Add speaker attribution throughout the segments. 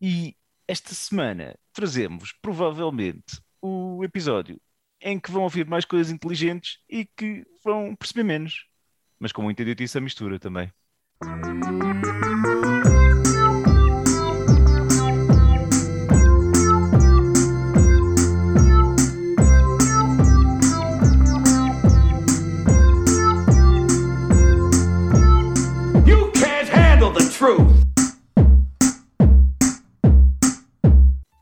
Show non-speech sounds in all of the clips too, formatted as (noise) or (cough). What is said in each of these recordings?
Speaker 1: E esta semana trazemos provavelmente o episódio em que vão ouvir mais coisas inteligentes e que vão perceber menos, mas com muita idiotice à mistura também.
Speaker 2: You can't handle the truth.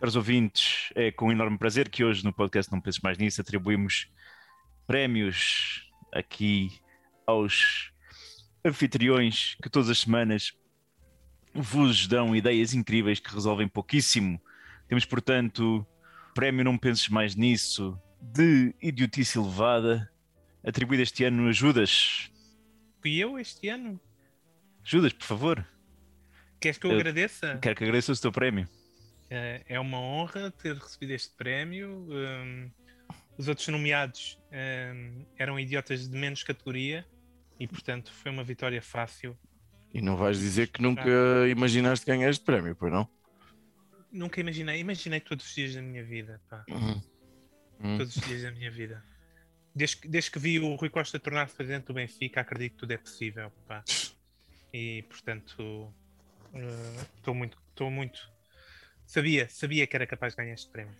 Speaker 1: Caros ouvintes, é com enorme prazer que hoje no podcast Não Penses Mais Nisso atribuímos prémios aqui aos anfitriões que todas as semanas vos dão ideias incríveis que resolvem pouquíssimo. Temos, portanto, prémio Não Penses Mais Nisso de idiotice elevada, atribuído este ano a Judas.
Speaker 3: Fui eu este ano?
Speaker 1: Judas, por favor,
Speaker 3: Queres que eu
Speaker 1: Eu-
Speaker 3: agradeça?
Speaker 1: quero que agradeça o teu prémio.
Speaker 3: Eh, É uma honra ter recebido este prémio. Hum, os outros nomeados hum, eram idiotas de menos categoria e, portanto, foi uma vitória fácil.
Speaker 4: E não vais dizer que nunca imaginaste ganhar este prémio, pois não?
Speaker 3: Nunca imaginei, imaginei todos os dias da minha vida, pá.
Speaker 4: Hum.
Speaker 3: Todos os dias da minha vida. Desde, que- desde que vi o Rui Costa tornar-se presidente do Benfica, acredito que tudo é possível, pá. E, portanto, eh, estou muito, estou muito. Sabia, sabia que era capaz de ganhar este prémio.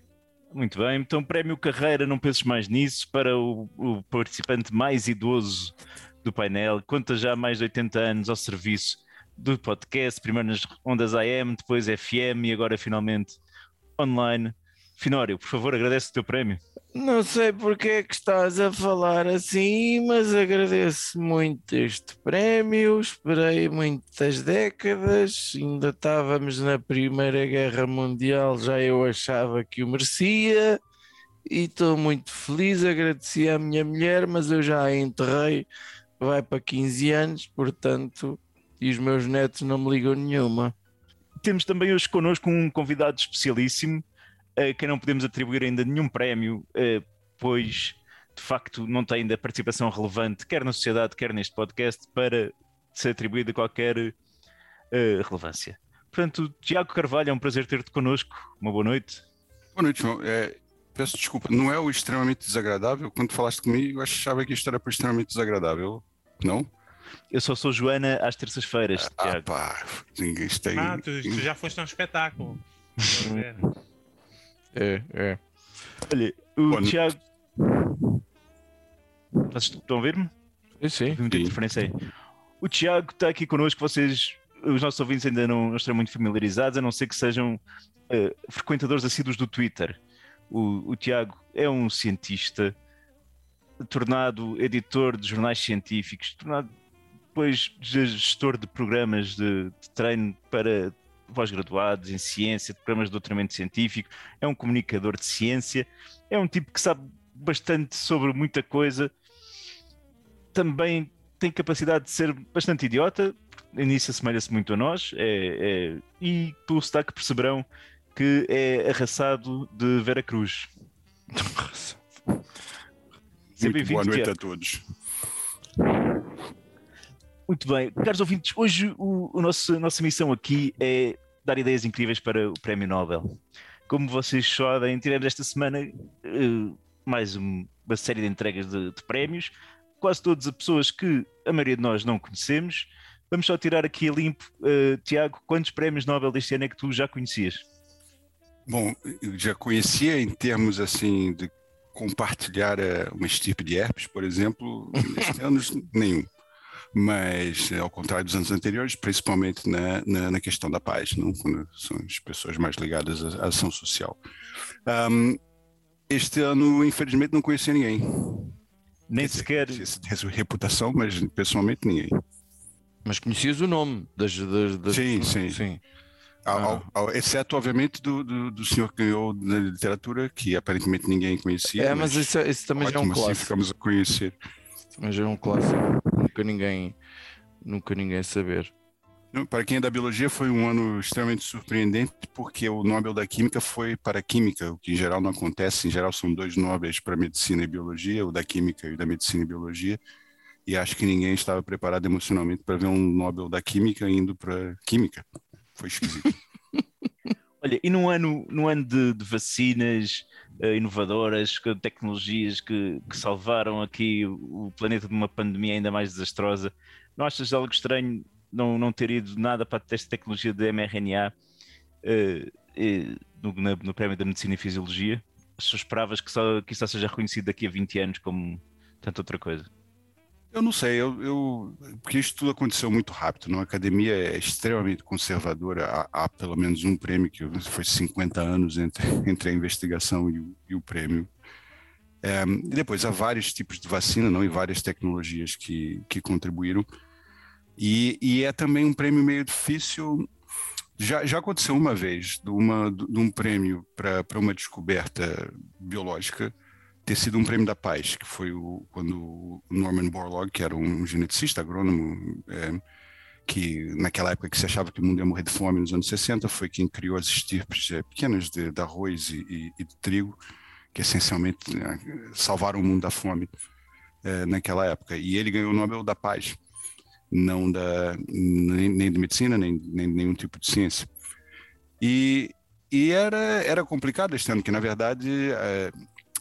Speaker 1: Muito bem, então prémio carreira, não penses mais nisso, para o, o participante mais idoso do painel, conta já mais de 80 anos ao serviço do podcast, primeiro nas ondas AM, depois FM e agora finalmente online. Finório, por favor, agradece o teu prémio.
Speaker 4: Não sei porque é que estás a falar assim, mas agradeço muito este prémio. Esperei muitas décadas, ainda estávamos na Primeira Guerra Mundial, já eu achava que o merecia. E estou muito feliz, agradeci à minha mulher, mas eu já a enterrei, vai para 15 anos, portanto, e os meus netos não me ligam nenhuma.
Speaker 1: Temos também hoje connosco um convidado especialíssimo, a quem não podemos atribuir ainda nenhum prémio, eh, pois de facto não tem ainda participação relevante, quer na sociedade, quer neste podcast, para ser atribuída qualquer eh, relevância. Portanto, Tiago Carvalho, é um prazer ter-te connosco. Uma boa noite.
Speaker 5: Boa noite, João. É, peço desculpa, não é o extremamente desagradável? Quando falaste comigo, eu achava que isto era para extremamente desagradável. Não?
Speaker 1: Eu só sou Joana às terças-feiras,
Speaker 5: Ah,
Speaker 1: Tiago.
Speaker 5: pá, isto aí.
Speaker 3: Ah, tu, tu já foste a um espetáculo. (laughs)
Speaker 4: É, é.
Speaker 1: Olha, o
Speaker 5: noite.
Speaker 1: Tiago. Vocês estão a ver-me?
Speaker 4: Sim,
Speaker 1: muita interferência aí. O Tiago está aqui connosco, vocês, os nossos ouvintes ainda não, não estão muito familiarizados, a não ser que sejam eh, frequentadores assíduos do Twitter. O, o Tiago é um cientista, tornado editor de jornais científicos, tornado depois gestor de programas de, de treino para pós-graduados em ciência, de programas de doutoramento científico, é um comunicador de ciência, é um tipo que sabe bastante sobre muita coisa, também tem capacidade de ser bastante idiota, nisso assemelha-se muito a nós, é, é- e pelo sotaque perceberão que é arraçado de Vera Cruz.
Speaker 5: Muito boa noite a todos.
Speaker 1: Muito bem, caros ouvintes, hoje o, o nosso, a nossa missão aqui é dar ideias incríveis para o Prémio Nobel. Como vocês sabem, tivemos esta semana eh, mais um- uma série de entregas de, de prémios, quase todas as pessoas que a maioria de nós não conhecemos. Vamos só tirar aqui a limpo, eh, Tiago, quantos prémios Nobel deste ano é que tu já conhecias?
Speaker 5: Bom, eu já conhecia em termos assim de compartilhar eh, uma estirpe de herpes, por exemplo, (laughs) neste ano nenhum. Mas, eh, ao contrário dos anos anteriores, principalmente na, na, na questão da paz, não? quando são as pessoas mais ligadas à, ação social. Ahm, este ano, infelizmente, não conheci ninguém.
Speaker 1: Nem sequer.
Speaker 5: conheci a sua reputação, mas pessoalmente ninguém.
Speaker 4: Mas conhecias o nome das. das, das-
Speaker 5: Sim, sim.
Speaker 4: sim.
Speaker 5: Ao-
Speaker 4: Ah.
Speaker 5: ao- ao- exceto, obviamente, do, do, do senhor que ganhou na literatura, que aparentemente ninguém conhecia.
Speaker 4: É, mas isso, isso também já é um
Speaker 5: assim
Speaker 4: clássico.
Speaker 5: ficamos a conhecer.
Speaker 4: Mas já é um clássico. Nunca ninguém, nunca ninguém saber.
Speaker 5: Para quem é da biologia, foi um ano extremamente surpreendente, porque o Nobel da Química foi para a Química, o que em geral não acontece. Em geral, são dois Nobels para Medicina e Biologia, o da Química e o da Medicina e Biologia. E acho que ninguém estava preparado emocionalmente para ver um Nobel da Química indo para Química. Foi esquisito. (laughs)
Speaker 1: Olha, e num ano, num ano de, de vacinas uh, inovadoras, com tecnologias que, que salvaram aqui o, o, planeta de uma pandemia ainda mais desastrosa, não achas algo estranho não, não ter ido nada para esta tecnologia de mRNA uh, no, no Prémio da Medicina e Fisiologia? Se esperavas que, só, que isso seja reconhecido daqui a 20 anos como tanta outra coisa?
Speaker 5: Eu não sei, eu, eu, porque isso tudo aconteceu muito rápido. Não? A academia é extremamente conservadora. Há, há, pelo menos um prêmio que foi 50 anos entre, (laughs) entre a investigação e o, e o prêmio. É, e depois há vários tipos de vacina, não, e várias tecnologias que, que contribuíram. E, e é também um prêmio meio difícil. Já, já aconteceu uma vez de, uma, de um prêmio para uma descoberta biológica ter sido um prêmio da paz, que foi o, quando o Norman Borlaug, que era um geneticista, agrônomo, é, que naquela época que se achava que o mundo ia morrer de fome nos anos 60, foi quem criou as estirpes é, pequenas de, de arroz e, e, e, de trigo, que essencialmente é, salvaram o mundo da fome é, naquela época. E ele ganhou o Nobel da Paz, não da, nem, nem de medicina, nem, nem nenhum tipo de ciência. E, e era, era complicado este ano, que na verdade é,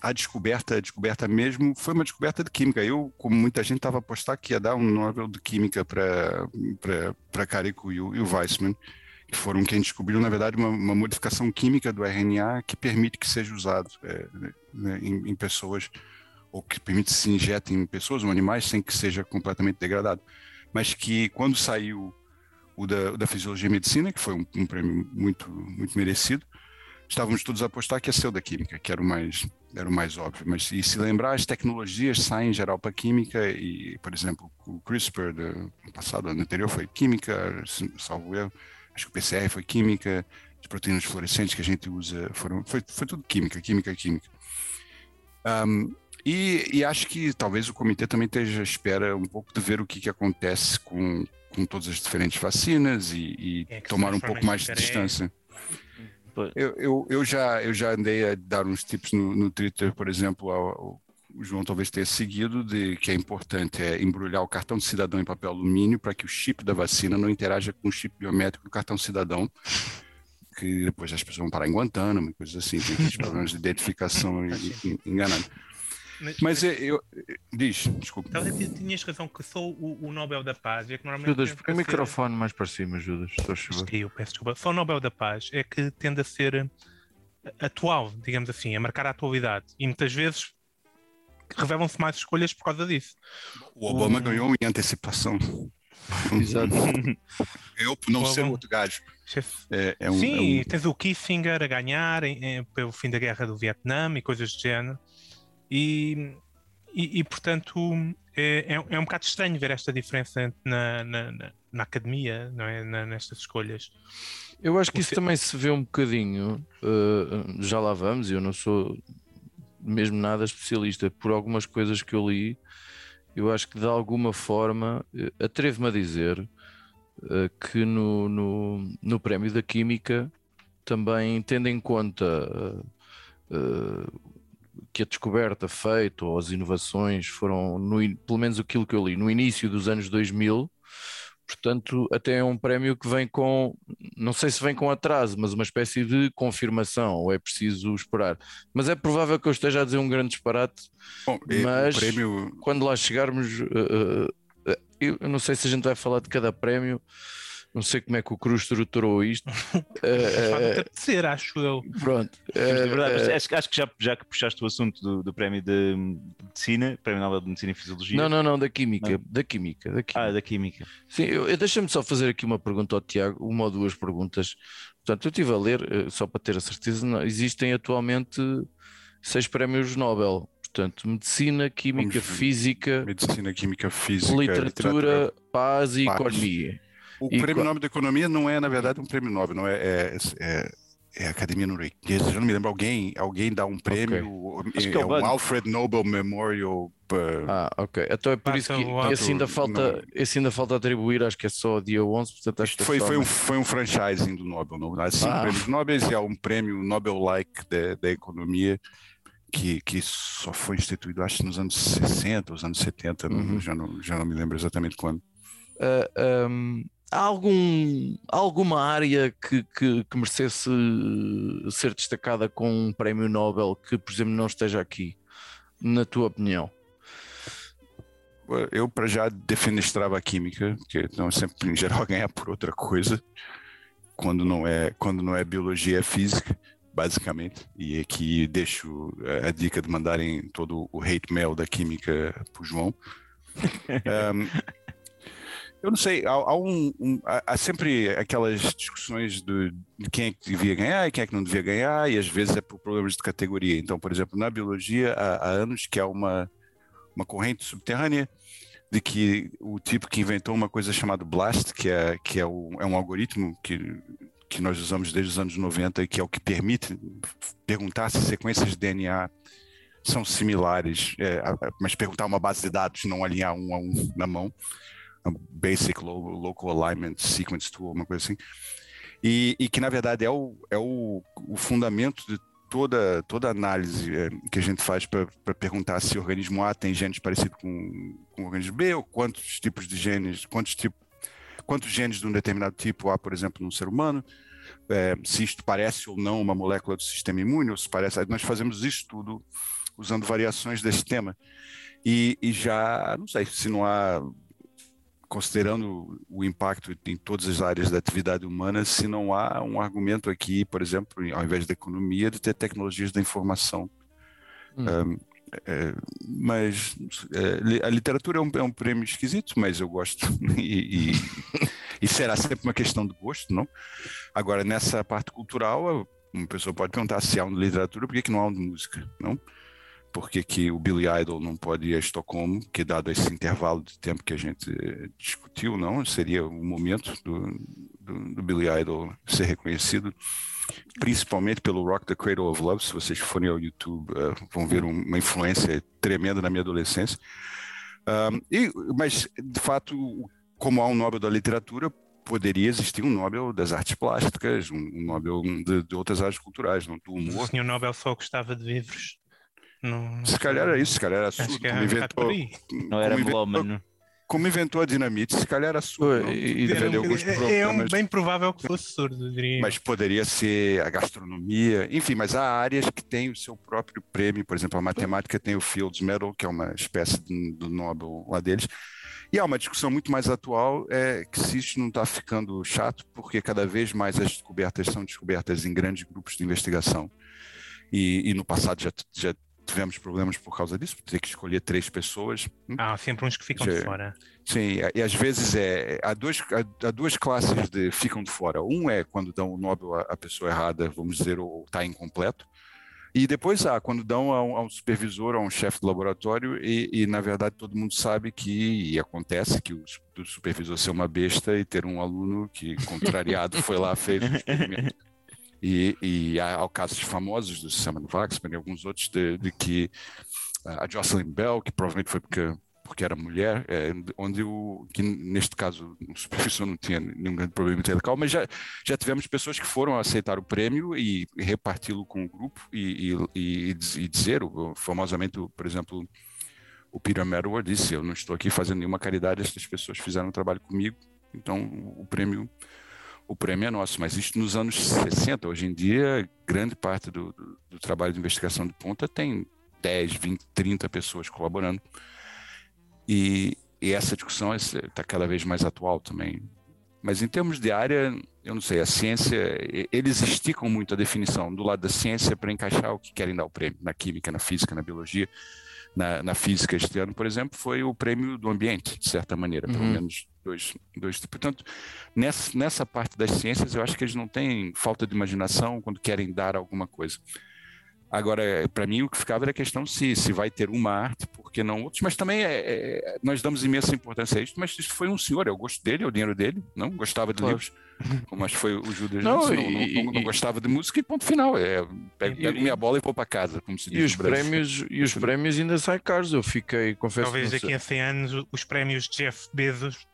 Speaker 5: a descoberta, a descoberta mesmo, foi uma descoberta de química. Eu, como muita gente estava apostar que ia dar um Nobel de Química para Carico e o, e o Weissman, que foram quem descobriram, na verdade, uma, uma, modificação química do RNA que permite que seja usado é, né, em, em, pessoas, ou que permite que se injete em pessoas ou animais sem que seja completamente degradado. Mas que, quando saiu o da, o da Fisiologia e Medicina, que foi um, um prêmio muito, muito merecido, estávamos todos a apostar que ia ser o da Química, que era o mais era o mais óbvio. Mas e se lembrar, as tecnologias saem em geral para química e, por exemplo, o CRISPR do passado, ano anterior foi química, salvo eu. Acho que o PCR foi química, as proteínas fluorescentes que a gente usa foram, foi, foi tudo química, química, química. Um, e, e, acho que talvez o comitê também esteja à espera um pouco de ver o que, que acontece com, com todas as diferentes vacinas e, e é tomar um pouco mais de distância. Eu, eu, eu, já, eu já andei a dar uns tips no, no Twitter, por exemplo, ao, ao, o João talvez tenha seguido, de que é importante é embrulhar o cartão de cidadão em papel alumínio para que o chip da vacina não interaja com o chip biométrico do cartão cidadão, que depois as pessoas vão parar em Guantánamo e coisas assim, tem aqueles (laughs) problemas de identificação enganando. Mas, mas eu, eu, diz, desculpa.
Speaker 3: Talvez tinhas razão que sou o, o, Nobel da Paz. É que normalmente
Speaker 4: Judas, põe o microfone mais para cima, Judas.
Speaker 3: Eu peço desculpa. Só o Nobel da Paz é que tende a ser eh, atual, digamos assim, a marcar a atualidade. E muitas vezes revelam-se mais escolhas por causa disso.
Speaker 5: O Obama ganhou em antecipação. (laughs)
Speaker 4: Exato. (laughs)
Speaker 5: Eu, por não o ser Obama... outro gajo.
Speaker 3: É, é um, Sim, é um... tens o Kissinger a ganhar em, em, pelo fim da guerra do Vietnã e coisas do género. E, e, e portanto, é, é, é, um bocado estranho ver esta diferença na, na, na, na academia, não é? Nestas escolhas.
Speaker 4: Eu acho que isso também se vê um bocadinho, uh, já lá vamos, eu não sou mesmo nada especialista, por algumas coisas que eu li, eu acho que de alguma forma, uh, atrevo-me a dizer uh, que no, no, no prémio da Química também tendo em conta que a descoberta feita ou as inovações foram, no, pelo menos aquilo que eu li, no início dos anos 2000, portanto, até é um prémio que vem com, não sei se vem com atraso, mas uma espécie de confirmação, ou é preciso esperar. Mas é provável que eu esteja a dizer um grande disparate, Bom, mas prémio... quando lá chegarmos, uh, uh, eu não sei se a gente vai falar de cada prémio não sei como é que o Cruz estruturou isto. (laughs)
Speaker 3: uh, ser, acho eu.
Speaker 4: Pronto.
Speaker 1: Uh, verdade, uh, acho, acho, que já, já que puxaste o assunto do, do prémio de medicina, prémio Nobel de Medicina e Fisiologia.
Speaker 4: Não, não, não, da Química. Não. Da química, da química.
Speaker 1: Ah, da Química.
Speaker 4: Sim, eu, eu deixa-me só fazer aqui uma pergunta ao Tiago, uma ou duas perguntas. Portanto, eu estive a ler, só para ter a certeza, não, existem atualmente seis prémios Nobel. Portanto, medicina, química, física,
Speaker 5: medicina, química, física,
Speaker 4: literatura, literatura paz e paz. economia.
Speaker 5: O e prêmio Nobel da Economia não é, na verdade, um prêmio Nobel, não é, é, é, é a Academia Norueguesa, eu não me lembro, alguém, alguém dá um prêmio, okay. é, é, é o Alfred Nobel Memorial.
Speaker 4: Ah, ok. Então é por isso que esse ainda, falta, esse ainda falta atribuir, acho que é só dia 11, portanto acho que
Speaker 5: foi,
Speaker 4: foi,
Speaker 5: um, foi um franchising do Nobel, não? há cinco ah. prêmios Nobel e há um prêmio Nobel-like da, da economia, que, que só foi instituído, acho, nos anos 60, os anos 70, uhum. já, não, já não me lembro exatamente quando.
Speaker 4: Uh, um, algum, alguma área que, que, que merecesse ser destacada com um prémio Nobel que, por exemplo, não esteja aqui, na tua opinião?
Speaker 5: Eu, para já, defenestrava a química, que não sempre, em geral, (laughs) ganhar por outra coisa, quando não é, quando não é biologia, é física, basicamente. E aqui deixo a dica de mandarem todo o hate mail da química para o João. (laughs) um, eu não sei, há, há, um, um, há, sempre aquelas discussões de, de, quem é que devia ganhar e quem é que não devia ganhar, e às vezes é por problemas de categoria. Então, por exemplo, na biologia, há, há anos que há uma uma corrente subterrânea de que o tipo que inventou uma coisa chamada BLAST, que é, que é, o, é um algoritmo que, que nós usamos desde os anos 90 e que é o que permite perguntar se sequências de DNA são similares, é, mas perguntar uma base de dados, não alinhar um a um na mão. Basic Local Alignment Sequence Tool, uma coisa assim. E, e que, na verdade, é o, é o, o fundamento de toda, toda análise é, que a gente faz para perguntar se o organismo A tem genes parecidos com, com o organismo B, ou quantos tipos de genes, quantos, tipo, quantos genes de um determinado tipo há, por exemplo, no ser humano, é, se isto parece ou não uma molécula do sistema imune, ou se parece. Nós fazemos isso tudo usando variações desse tema. E, e já, não sei, se não há considerando o impacto em todas as áreas da atividade humana, se não há um argumento aqui, por exemplo, ao invés da economia, de ter tecnologias da informação. Hum. Um, é, mas é, a literatura é um, é um, prêmio esquisito, mas eu gosto (laughs) e, e, e, será sempre uma questão de gosto, não? Agora, nessa parte cultural, uma pessoa pode perguntar se há um de literatura, por que, que não há um de música, não? Por que, o Billy Idol não pode ir a Estocolmo, que dado esse intervalo de tempo que a gente eh, discutiu, não, seria o momento do, do, do Billy Idol ser reconhecido, principalmente pelo Rock the Cradle of Love, se vocês forem ao YouTube uh, vão ver uma influência tremenda na minha adolescência, um, e, mas de fato, como há um Nobel da Literatura, poderia existir um Nobel das artes plásticas, um, um Nobel de, de, outras áreas culturais, não do humor.
Speaker 3: O senhor Nobel só gostava de livros.
Speaker 5: Não, se calhar era isso, se calhar era surdo, como inventou.
Speaker 1: Não era melómano.
Speaker 5: Como inventou a dinamite, se calhar era surdo.
Speaker 3: E, defendeu alguns é, é um, bem provável que fosse surdo, diria.
Speaker 5: Mas poderia ser a gastronomia, enfim, mas há áreas que têm o seu próprio prêmio, por exemplo, a matemática tem o Fields Medal, que é uma espécie de, do Nobel lá deles. E há uma discussão muito mais atual é que se isso não está ficando chato, porque cada vez mais as descobertas são descobertas em grandes grupos de investigação. E, e no passado já, já tivemos problemas por causa disso, ter que escolher três pessoas.
Speaker 3: Ah, sempre uns que ficam Já, de fora.
Speaker 5: Sim, e às vezes é, há, dois, há, há, duas classes de ficam de fora. Um é quando dão o Nobel à, pessoa errada, vamos dizer, ou está incompleto. E depois há quando dão a um, a um supervisor, a um chefe de laboratório, e, e, na verdade todo mundo sabe que, e acontece, que o, o supervisor ser uma besta e ter um aluno que, contrariado, foi lá, fez um experimento (laughs) e, e há, há casos famosos do do Waxman e alguns outros de, de que a Jocelyn Bell, que provavelmente foi porque porque era mulher, é, onde o que neste caso o supervisor não tinha nenhum grande problema intelectual, mas já, já tivemos pessoas que foram aceitar o prêmio e, e reparti-lo com o grupo e, e, e dizer, famosamente, por exemplo, o Peter Medawar disse, eu não estou aqui fazendo nenhuma caridade, essas pessoas fizeram um trabalho comigo, então o prêmio o prêmio é nosso, mas isso nos anos 60. Hoje em dia, grande parte do, do, do trabalho de investigação de ponta tem 10, 20, 30 pessoas colaborando. E, e essa discussão está cada vez mais atual também. Mas em termos de área, eu não sei, a ciência, eles esticam muito a definição do lado da ciência para encaixar o que querem dar o prêmio, na química, na física, na biologia. Na, na física este ano, por exemplo, foi o prêmio do ambiente, de certa maneira, uhum. pelo menos dois, dois. Portanto, nessa, nessa parte das ciências, eu acho que eles não têm falta de imaginação quando querem dar alguma coisa. Agora, para mim, o que ficava era a questão se, se vai ter uma arte, por que não outros, mas também é, é, nós damos imensa importância a isso, mas isso foi um senhor, é o gosto dele, é o dinheiro dele, não gostava de claro. livros, mas foi o Judas, não, não, e, não, não, gostava de música e ponto final, é, pego, pego minha bola e vou para casa, como se diz
Speaker 4: e os prémios E os prémios ainda saem caros, eu fiquei, confesso
Speaker 3: Talvez daqui a 100 anos os prémios de Jeff Bezos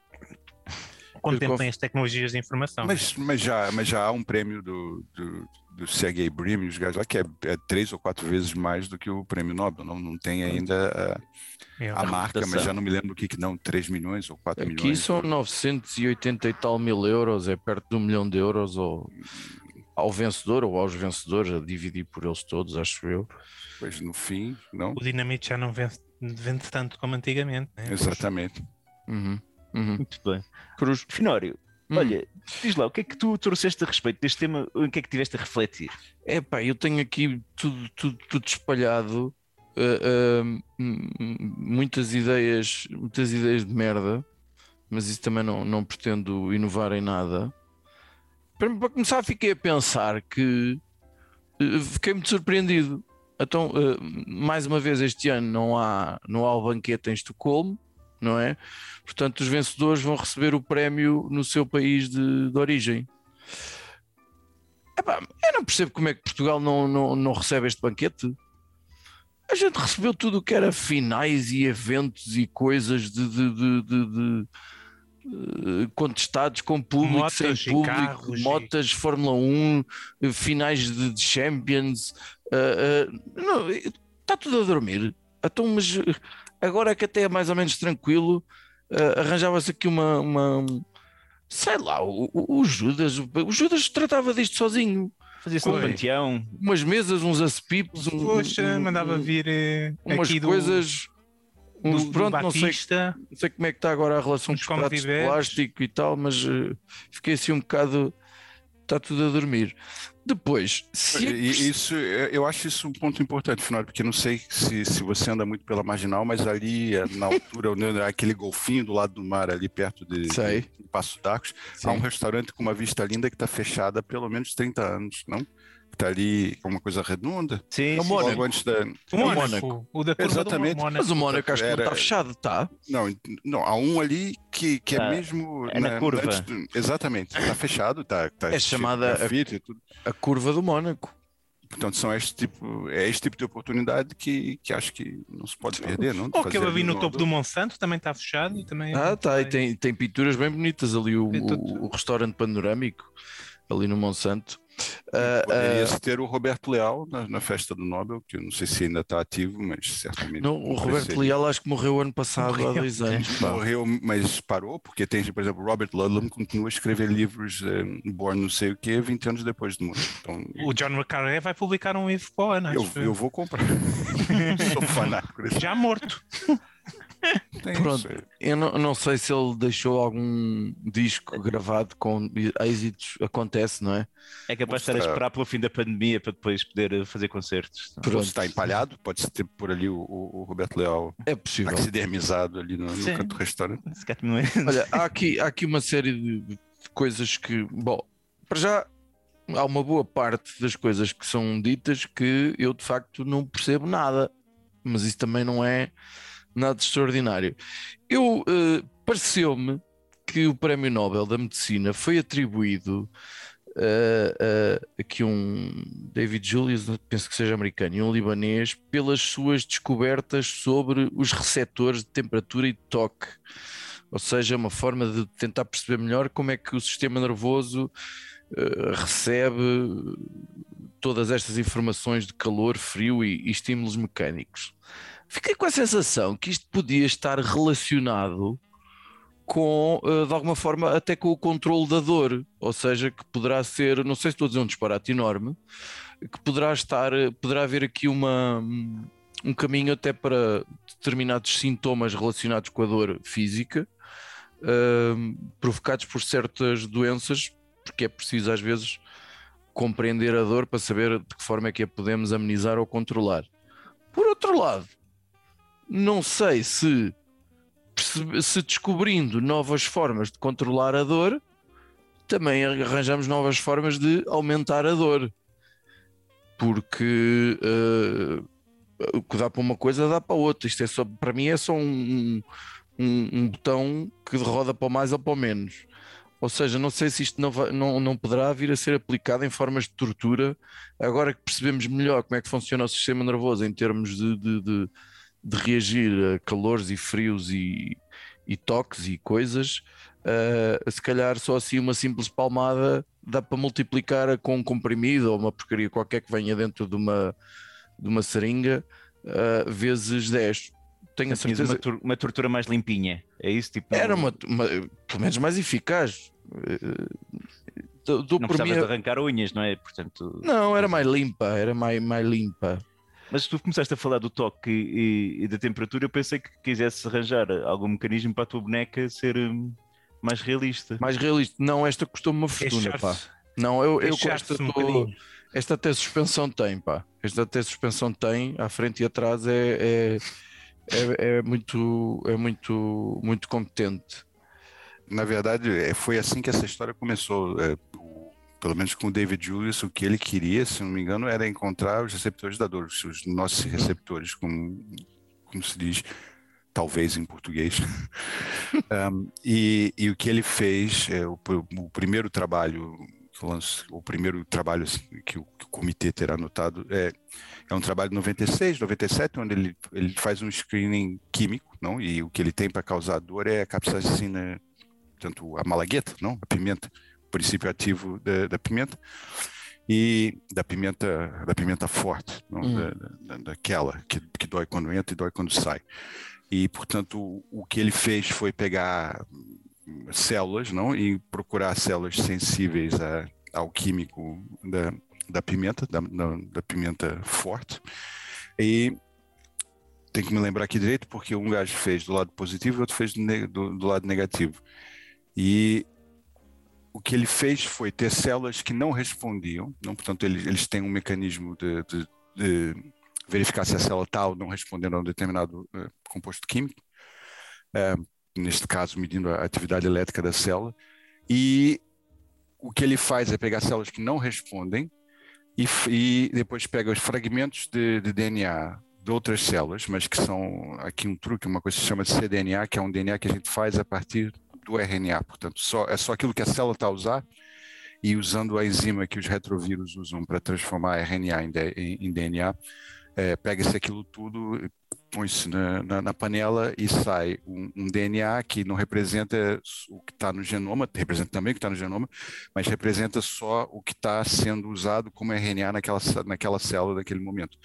Speaker 3: contemplem conf... as tecnologias de informação.
Speaker 5: Mas, mas, já, mas já há um prémio do, do, do Sergey Brin, os gajos lá, que é, é três ou quatro vezes mais do que o prêmio Nobel. Não, não tem ainda
Speaker 3: É,
Speaker 5: a, a marca, mas já não me lembro o que que não, 3 milhões ou 4
Speaker 4: Aqui
Speaker 5: milhões.
Speaker 4: são 980 e tal mil euros, é perto de um milhão de euros ou ao vencedor ou aos vencedores, a dividir por eles todos, acho eu.
Speaker 5: Pois no fim, não.
Speaker 3: O Dinamite já não vende, vende tanto como antigamente. Né?
Speaker 5: Exatamente.
Speaker 4: Uhum, uhum.
Speaker 1: Muito bem.
Speaker 4: Cruz.
Speaker 1: Finório,
Speaker 4: Hum.
Speaker 1: olha, diz lá, o que é que tu trouxeste a respeito deste tema? O que é que tiveste a refletir?
Speaker 4: É pá, eu tenho aqui tudo, tudo, tudo espalhado, eh, hum, muitas ideias, muitas ideias de merda, mas isso também não, não pretendo inovar em nada. Para, para começar, fiquei a pensar que eh, fiquei muito surpreendido. Então, mais uma vez, este ano não há, não há o banquete em Estocolmo, não é? Portanto, os vencedores vão receber o prémio no seu país de, de origem. Epá, eu não percebo como é que Portugal não, não, não recebe este banquete. A gente recebeu tudo o que era finais e eventos e coisas de, de, de- eh, contestados com público,
Speaker 3: Motas
Speaker 4: sem público,
Speaker 3: carros e-
Speaker 4: motas, Fórmula 1, eh, finais de, de Champions. eh, eh, não, está tudo a dormir. Então, mas agora que até é mais ou menos tranquilo, eh, arranjava-se aqui uma, uma- sei lá, o, o- Judas, o Judas tratava disto sozinho.
Speaker 1: Fazia-se um panteão.
Speaker 4: Umas mesas, uns acipipos, um,
Speaker 3: Poxa,
Speaker 4: um-
Speaker 3: mandava
Speaker 4: um-
Speaker 3: vir eh,
Speaker 4: umas
Speaker 3: do,
Speaker 4: coisas. Uns,
Speaker 3: do, do
Speaker 4: pronto, não sei, não sei como é que está agora a relação com
Speaker 3: Os
Speaker 4: os pratos de plástico e tal, mas eh, fiquei assim um bocado. Está tudo a dormir. Depois, se é
Speaker 5: isso, eu eu acho isso um ponto importante, Finório, porque não sei se, se você anda muito pela marginal, mas ali na altura, (laughs) né, aquele golfinho do lado do mar, ali perto de, de Passo d'Arcos, há um restaurante com uma vista linda que está fechada há pelo menos 30 anos, não? Está ali com uma coisa redonda.
Speaker 1: Sim,
Speaker 4: É o Mónaco.
Speaker 5: Logo antes da.
Speaker 3: O
Speaker 4: É o
Speaker 3: Mónaco.
Speaker 4: Mónaco.
Speaker 3: O da curva
Speaker 5: Exatamente.
Speaker 3: do
Speaker 4: mas o Mónaco acho que não está fechado, está?
Speaker 5: Não, não, há um ali que, que é
Speaker 1: Ah,
Speaker 5: mesmo.
Speaker 1: é na curva.
Speaker 5: antes do- exatamente, está fechado, está, está
Speaker 4: É
Speaker 5: de
Speaker 4: chamada a-
Speaker 5: e.
Speaker 4: A curva do Mónaco.
Speaker 5: Portanto, são este tipo, é este tipo de oportunidade que, que acho que não se pode perder, não? De
Speaker 3: Ou que eu vi no topo do Monsanto também está fechado e também.
Speaker 4: Ah, tá. E tem, tem pinturas bem bonitas ali, o, o- o restaurante panorâmico, ali no Monsanto. Ah,
Speaker 5: Poderia
Speaker 4: ah,
Speaker 5: ter o Roberto Leal na, na festa do Nobel, que eu não sei se ainda está ativo, mas certamente.
Speaker 4: não, o Roberto
Speaker 5: ser.
Speaker 4: Leal acho que morreu ano passado, há
Speaker 3: Morreu.
Speaker 4: dois anos. (laughs)
Speaker 5: Morreu, mas parou, porque tem, por exemplo, Robert Ludlum continua a escrever livros, eh, Born não sei o quê, 20 anos depois de morrer. Então,
Speaker 3: O John McCarthy vai publicar um livro para o ano.
Speaker 5: eu, eu vou comprar. (laughs) Sou fanático (laughs)
Speaker 3: Já morto.
Speaker 5: Tem
Speaker 4: Pronto.
Speaker 5: isso.
Speaker 4: Eu não, não sei se ele deixou algum disco gravado com êxitos, acontece, não é?
Speaker 1: É capaz de estar a esperar pelo fim da pandemia para depois poder eh, fazer concertos.
Speaker 4: Pronto,
Speaker 5: se está empalhado, pode-se ter por ali o, o- o Roberto Leal
Speaker 4: é possível.
Speaker 5: taxidermizado ali no, no canto do restaurante.
Speaker 1: É-
Speaker 4: Olha, há aqui, há aqui uma série de, de coisas que, bom, para já há uma boa parte das coisas que são ditas que eu de facto não percebo nada, mas isso também não é nada extraordinário. Eu eh, pareceu-me que o Prémio Nobel da Medicina foi atribuído eh, a aqui um David Julius, penso que seja americano, e um libanês, pelas suas descobertas sobre os receptores de temperatura e de toque. Ou seja, uma forma de tentar perceber melhor como é que o sistema nervoso recebe todas estas informações de calor, frio e, e estímulos mecânicos. Fiquei com a sensação que isto podia estar relacionado com, eh, de alguma forma, até com o controle da dor, ou seja, que poderá ser, não sei se estou a dizer um disparate enorme, que poderá estar, eh, poderá haver aqui uma, um caminho até para determinados sintomas relacionados com a dor física, eh, provocados por certas doenças, porque é preciso às vezes compreender a dor para saber de que forma é que a podemos amenizar ou controlar. Por outro lado, não sei se, se descobrindo novas formas de controlar a dor, também arranjamos novas formas de aumentar a dor. Porque eh, o que dá para uma coisa dá para outra. Isto é só, para mim é só um, um, um botão que roda para o mais ou para o menos. Ou seja, não sei se isto não, vai- não, não poderá vir a ser aplicado em formas de tortura, agora que percebemos melhor como é que funciona o sistema nervoso em termos de, de, de- de reagir a calores e frios e, e toques e coisas, ah, se calhar só assim uma simples palmada dá para multiplicar com um comprimido ou uma porcaria qualquer que venha dentro de uma, de uma seringa uh, vezes 10. Tenho a
Speaker 1: Tinhas
Speaker 4: certeza.
Speaker 1: uma, tor- uma tortura mais limpinha. É isso? Tipo,
Speaker 4: Era uma, uma- pelo menos mais eficaz. Uh, dou- dou
Speaker 1: não precisavas
Speaker 4: mim
Speaker 1: de
Speaker 4: a-
Speaker 1: arrancar unhas, não é? Portanto,
Speaker 4: Não, era mais limpa, era mais, mais limpa.
Speaker 1: Mas tu começaste a falar do toque e, e da temperatura, eu pensei que quisesse arranjar algum mecanismo para a tua boneca ser hum, mais realista.
Speaker 4: Mais realista. Não, esta custou-me uma fortuna, pá. Não, eu, eu com esta
Speaker 3: um
Speaker 4: tô-. Esta até suspensão tem, pá. Esta até suspensão tem, à frente e atrás é, é, é, é muito, é muito, muito competente.
Speaker 5: Na verdade, é, foi assim que essa história começou. Pelo menos com o David Julius, o que ele queria, se não me engano, era encontrar os receptores da dor, os nossos receptores, como, como se diz, talvez em português. (laughs) Um, e, e o que ele fez, é, o, o primeiro trabalho, o primeiro trabalho assim, que, o, que o comitê terá anotado é, é um trabalho de 96, 97, onde ele, ele faz um screening químico, não? E o que ele tem para causar dor é a capsaicina portanto, a malagueta, não? A pimenta, princípio ativo da, da pimenta e da pimenta, da pimenta forte, não?
Speaker 4: Hum.
Speaker 5: Da, da- daquela que, que dói quando entra e dói quando sai. E, portanto, o, o que ele fez foi pegar células, não? E procurar células sensíveis a- ao químico da, da pimenta, da, da, pimenta forte. E tem que me lembrar aqui direito, porque um gajo fez do lado positivo e outro fez do, do- do lado negativo. E o que ele fez foi ter células que não respondiam, não, portanto, eles, eles têm um mecanismo de, de- de verificar se a célula está ou não respondendo a um determinado eh, composto químico, eh, neste caso, medindo a atividade elétrica da célula. E o que ele faz é pegar células que não respondem e, e depois pega os fragmentos de, de DNA de outras células, mas que são aqui um truque, uma coisa que se chama de cDNA, que é um DNA que a gente faz a partir do RNA. Portanto, só, é só aquilo que a célula está a usar e usando a enzima que os retrovírus usam para transformar RNA em, D- em- em DNA, é, pega-se aquilo tudo, põe-se na, na- na panela e sai um, um DNA que não representa o que está no genoma, representa também o que está no genoma, mas representa só o que está sendo usado como RNA naquela, naquela célula naquele momento.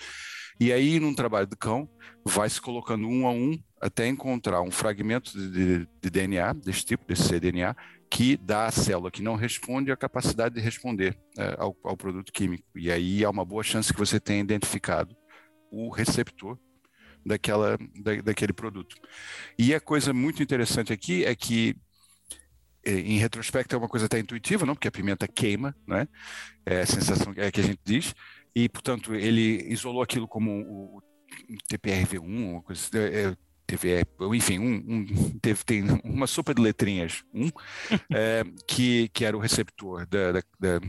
Speaker 5: E aí, num trabalho de cão, vai se colocando um a um até encontrar um fragmento de, de- de DNA, desse tipo, desse cDNA, que dá à célula que não responde a capacidade de responder eh, ao, ao produto químico. E aí há uma boa chance que você tenha identificado o receptor daquela, da, daquele produto. E a coisa muito interessante aqui é que, eh, em retrospecto, é uma coisa até intuitiva, não? porque a pimenta queima, né? é a sensação é que a gente diz, e, portanto, ele isolou aquilo como o, o TPRV1, uma coisa, é, TVE, enfim, um, um- teve, tem uma sopa de letrinhas, um, é, (laughs) que, que era o receptor da, da, da,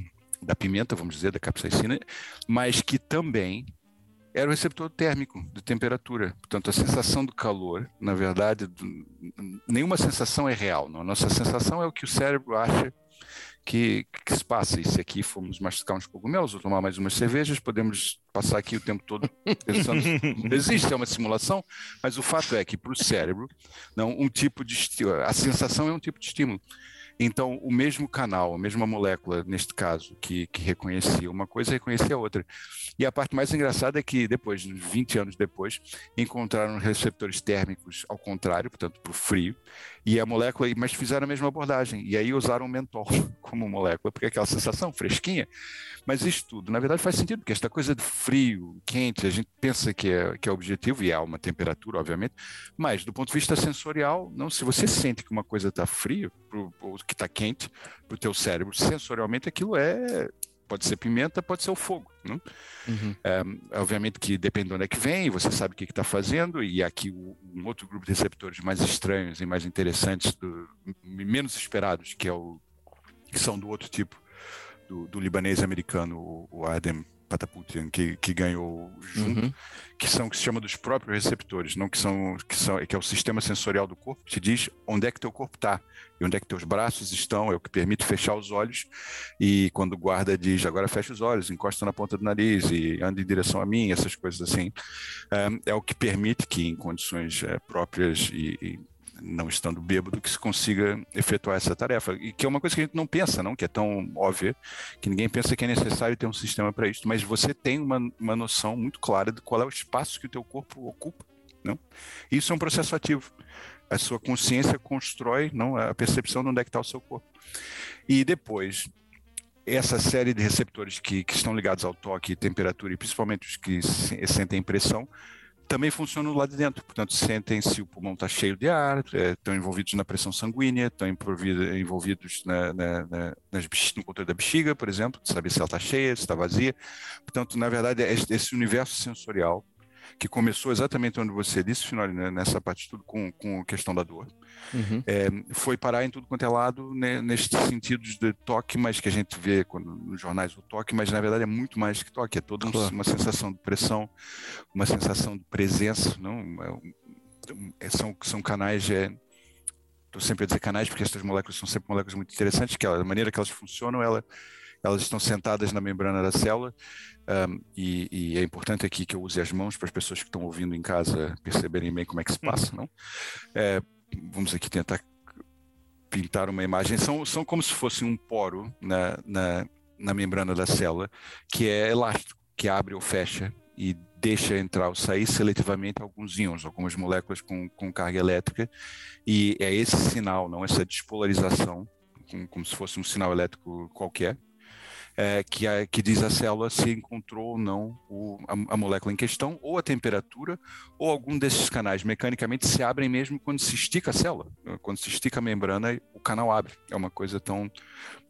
Speaker 5: da pimenta, vamos dizer, da capsaicina, mas que também era o receptor térmico de temperatura. Portanto, a sensação do calor, na verdade, do- nenhuma sensação é real. Não? A nossa sensação é o que o cérebro acha que, que se passa. E se aqui formos masticar uns cogumelos ou tomar mais umas cervejas, podemos passar aqui o tempo todo pensando. (laughs) Existe, é uma simulação, mas o fato é que para o cérebro, não, um tipo de a sensação é um tipo de estímulo. Então, o mesmo canal, a mesma molécula, neste caso, que, que reconhecia uma coisa, reconhecia a outra. E a parte mais engraçada é que depois, 20 anos depois, encontraram receptores térmicos ao contrário, portanto, para o frio, e a molécula, mas fizeram a mesma abordagem. E aí usaram o mentol (laughs) como molécula, porque é aquela sensação fresquinha. Mas isso tudo, na verdade, faz sentido, porque esta coisa de frio, quente, a gente pensa que é, que é objetivo, e há uma temperatura, obviamente, mas do ponto de vista sensorial, não, se você sente que uma coisa está frio, ou que está quente, para o teu cérebro, sensorialmente aquilo é. Pode ser pimenta, pode ser o fogo. Não?
Speaker 4: Uhum.
Speaker 5: É, obviamente que depende de onde é que vem, você sabe o que está fazendo, e aqui o- um outro grupo de receptores mais estranhos e mais interessantes, do- menos esperados, que, é o, que são do outro tipo, do, do libanês americano, o, o Adem Pataputian, que, que ganhou junto,
Speaker 4: Uhum.
Speaker 5: que são que se chama dos próprios receptores, não que são que são que é o sistema sensorial do corpo, te diz onde é que teu corpo está e onde é que teus braços estão, é o que permite fechar os olhos e quando o guarda diz agora fecha os olhos, encosta na ponta do nariz e anda em direção a mim, essas coisas assim, é, é o que permite que em condições é, próprias e, e não estando bêbado, que se consiga efetuar essa tarefa. E que é uma coisa que a gente não pensa, não, que é tão óbvia, que ninguém pensa que é necessário ter um sistema para isso. Mas você tem uma, uma noção muito clara de qual é o espaço que o teu corpo ocupa. Não? Isso é um processo ativo. A sua consciência constrói não, a percepção de onde é que está o seu corpo. E depois, essa série de receptores que, que estão ligados ao toque, temperatura e principalmente os que se, sentem pressão, também funcionam lá de dentro. Portanto, sentem se o pulmão está cheio de ar, é, estão envolvidos na pressão sanguínea, estão envolvidos na, na, na, no controle da bexiga, por exemplo, de saber se ela está cheia, se está vazia. Portanto, na verdade, é esse universo sensorial que começou exatamente onde você disse, Finoli, né, nessa parte tudo com, com a questão da dor, uhum. é, foi parar em tudo quanto é lado né, nestes sentidos de toque, mas que a gente vê quando, nos jornais o toque, mas na verdade é muito mais que toque, é toda claro. uma sensação de pressão, uma sensação de presença, não? É, são, são canais, é, estou sempre a dizer canais porque essas moléculas são sempre moléculas muito interessantes, que ela, a maneira que elas funcionam, ela elas estão sentadas na membrana da célula um, e, e, é importante aqui que eu use as mãos para as pessoas que estão ouvindo em casa perceberem bem como é que se passa, não? É, vamos aqui tentar pintar uma imagem. São, são como se fosse um poro na, na, na membrana da célula que é elástico, que abre ou fecha e deixa entrar ou sair seletivamente alguns íons, algumas moléculas com, com carga elétrica, e é esse sinal, não essa despolarização, como, como se fosse um sinal elétrico qualquer, é, que, a, que diz a célula se encontrou ou não o, a, a, molécula em questão, ou a temperatura, ou algum desses canais mecanicamente se abrem mesmo quando se estica a célula. Quando se estica a membrana, o canal abre. É uma coisa tão,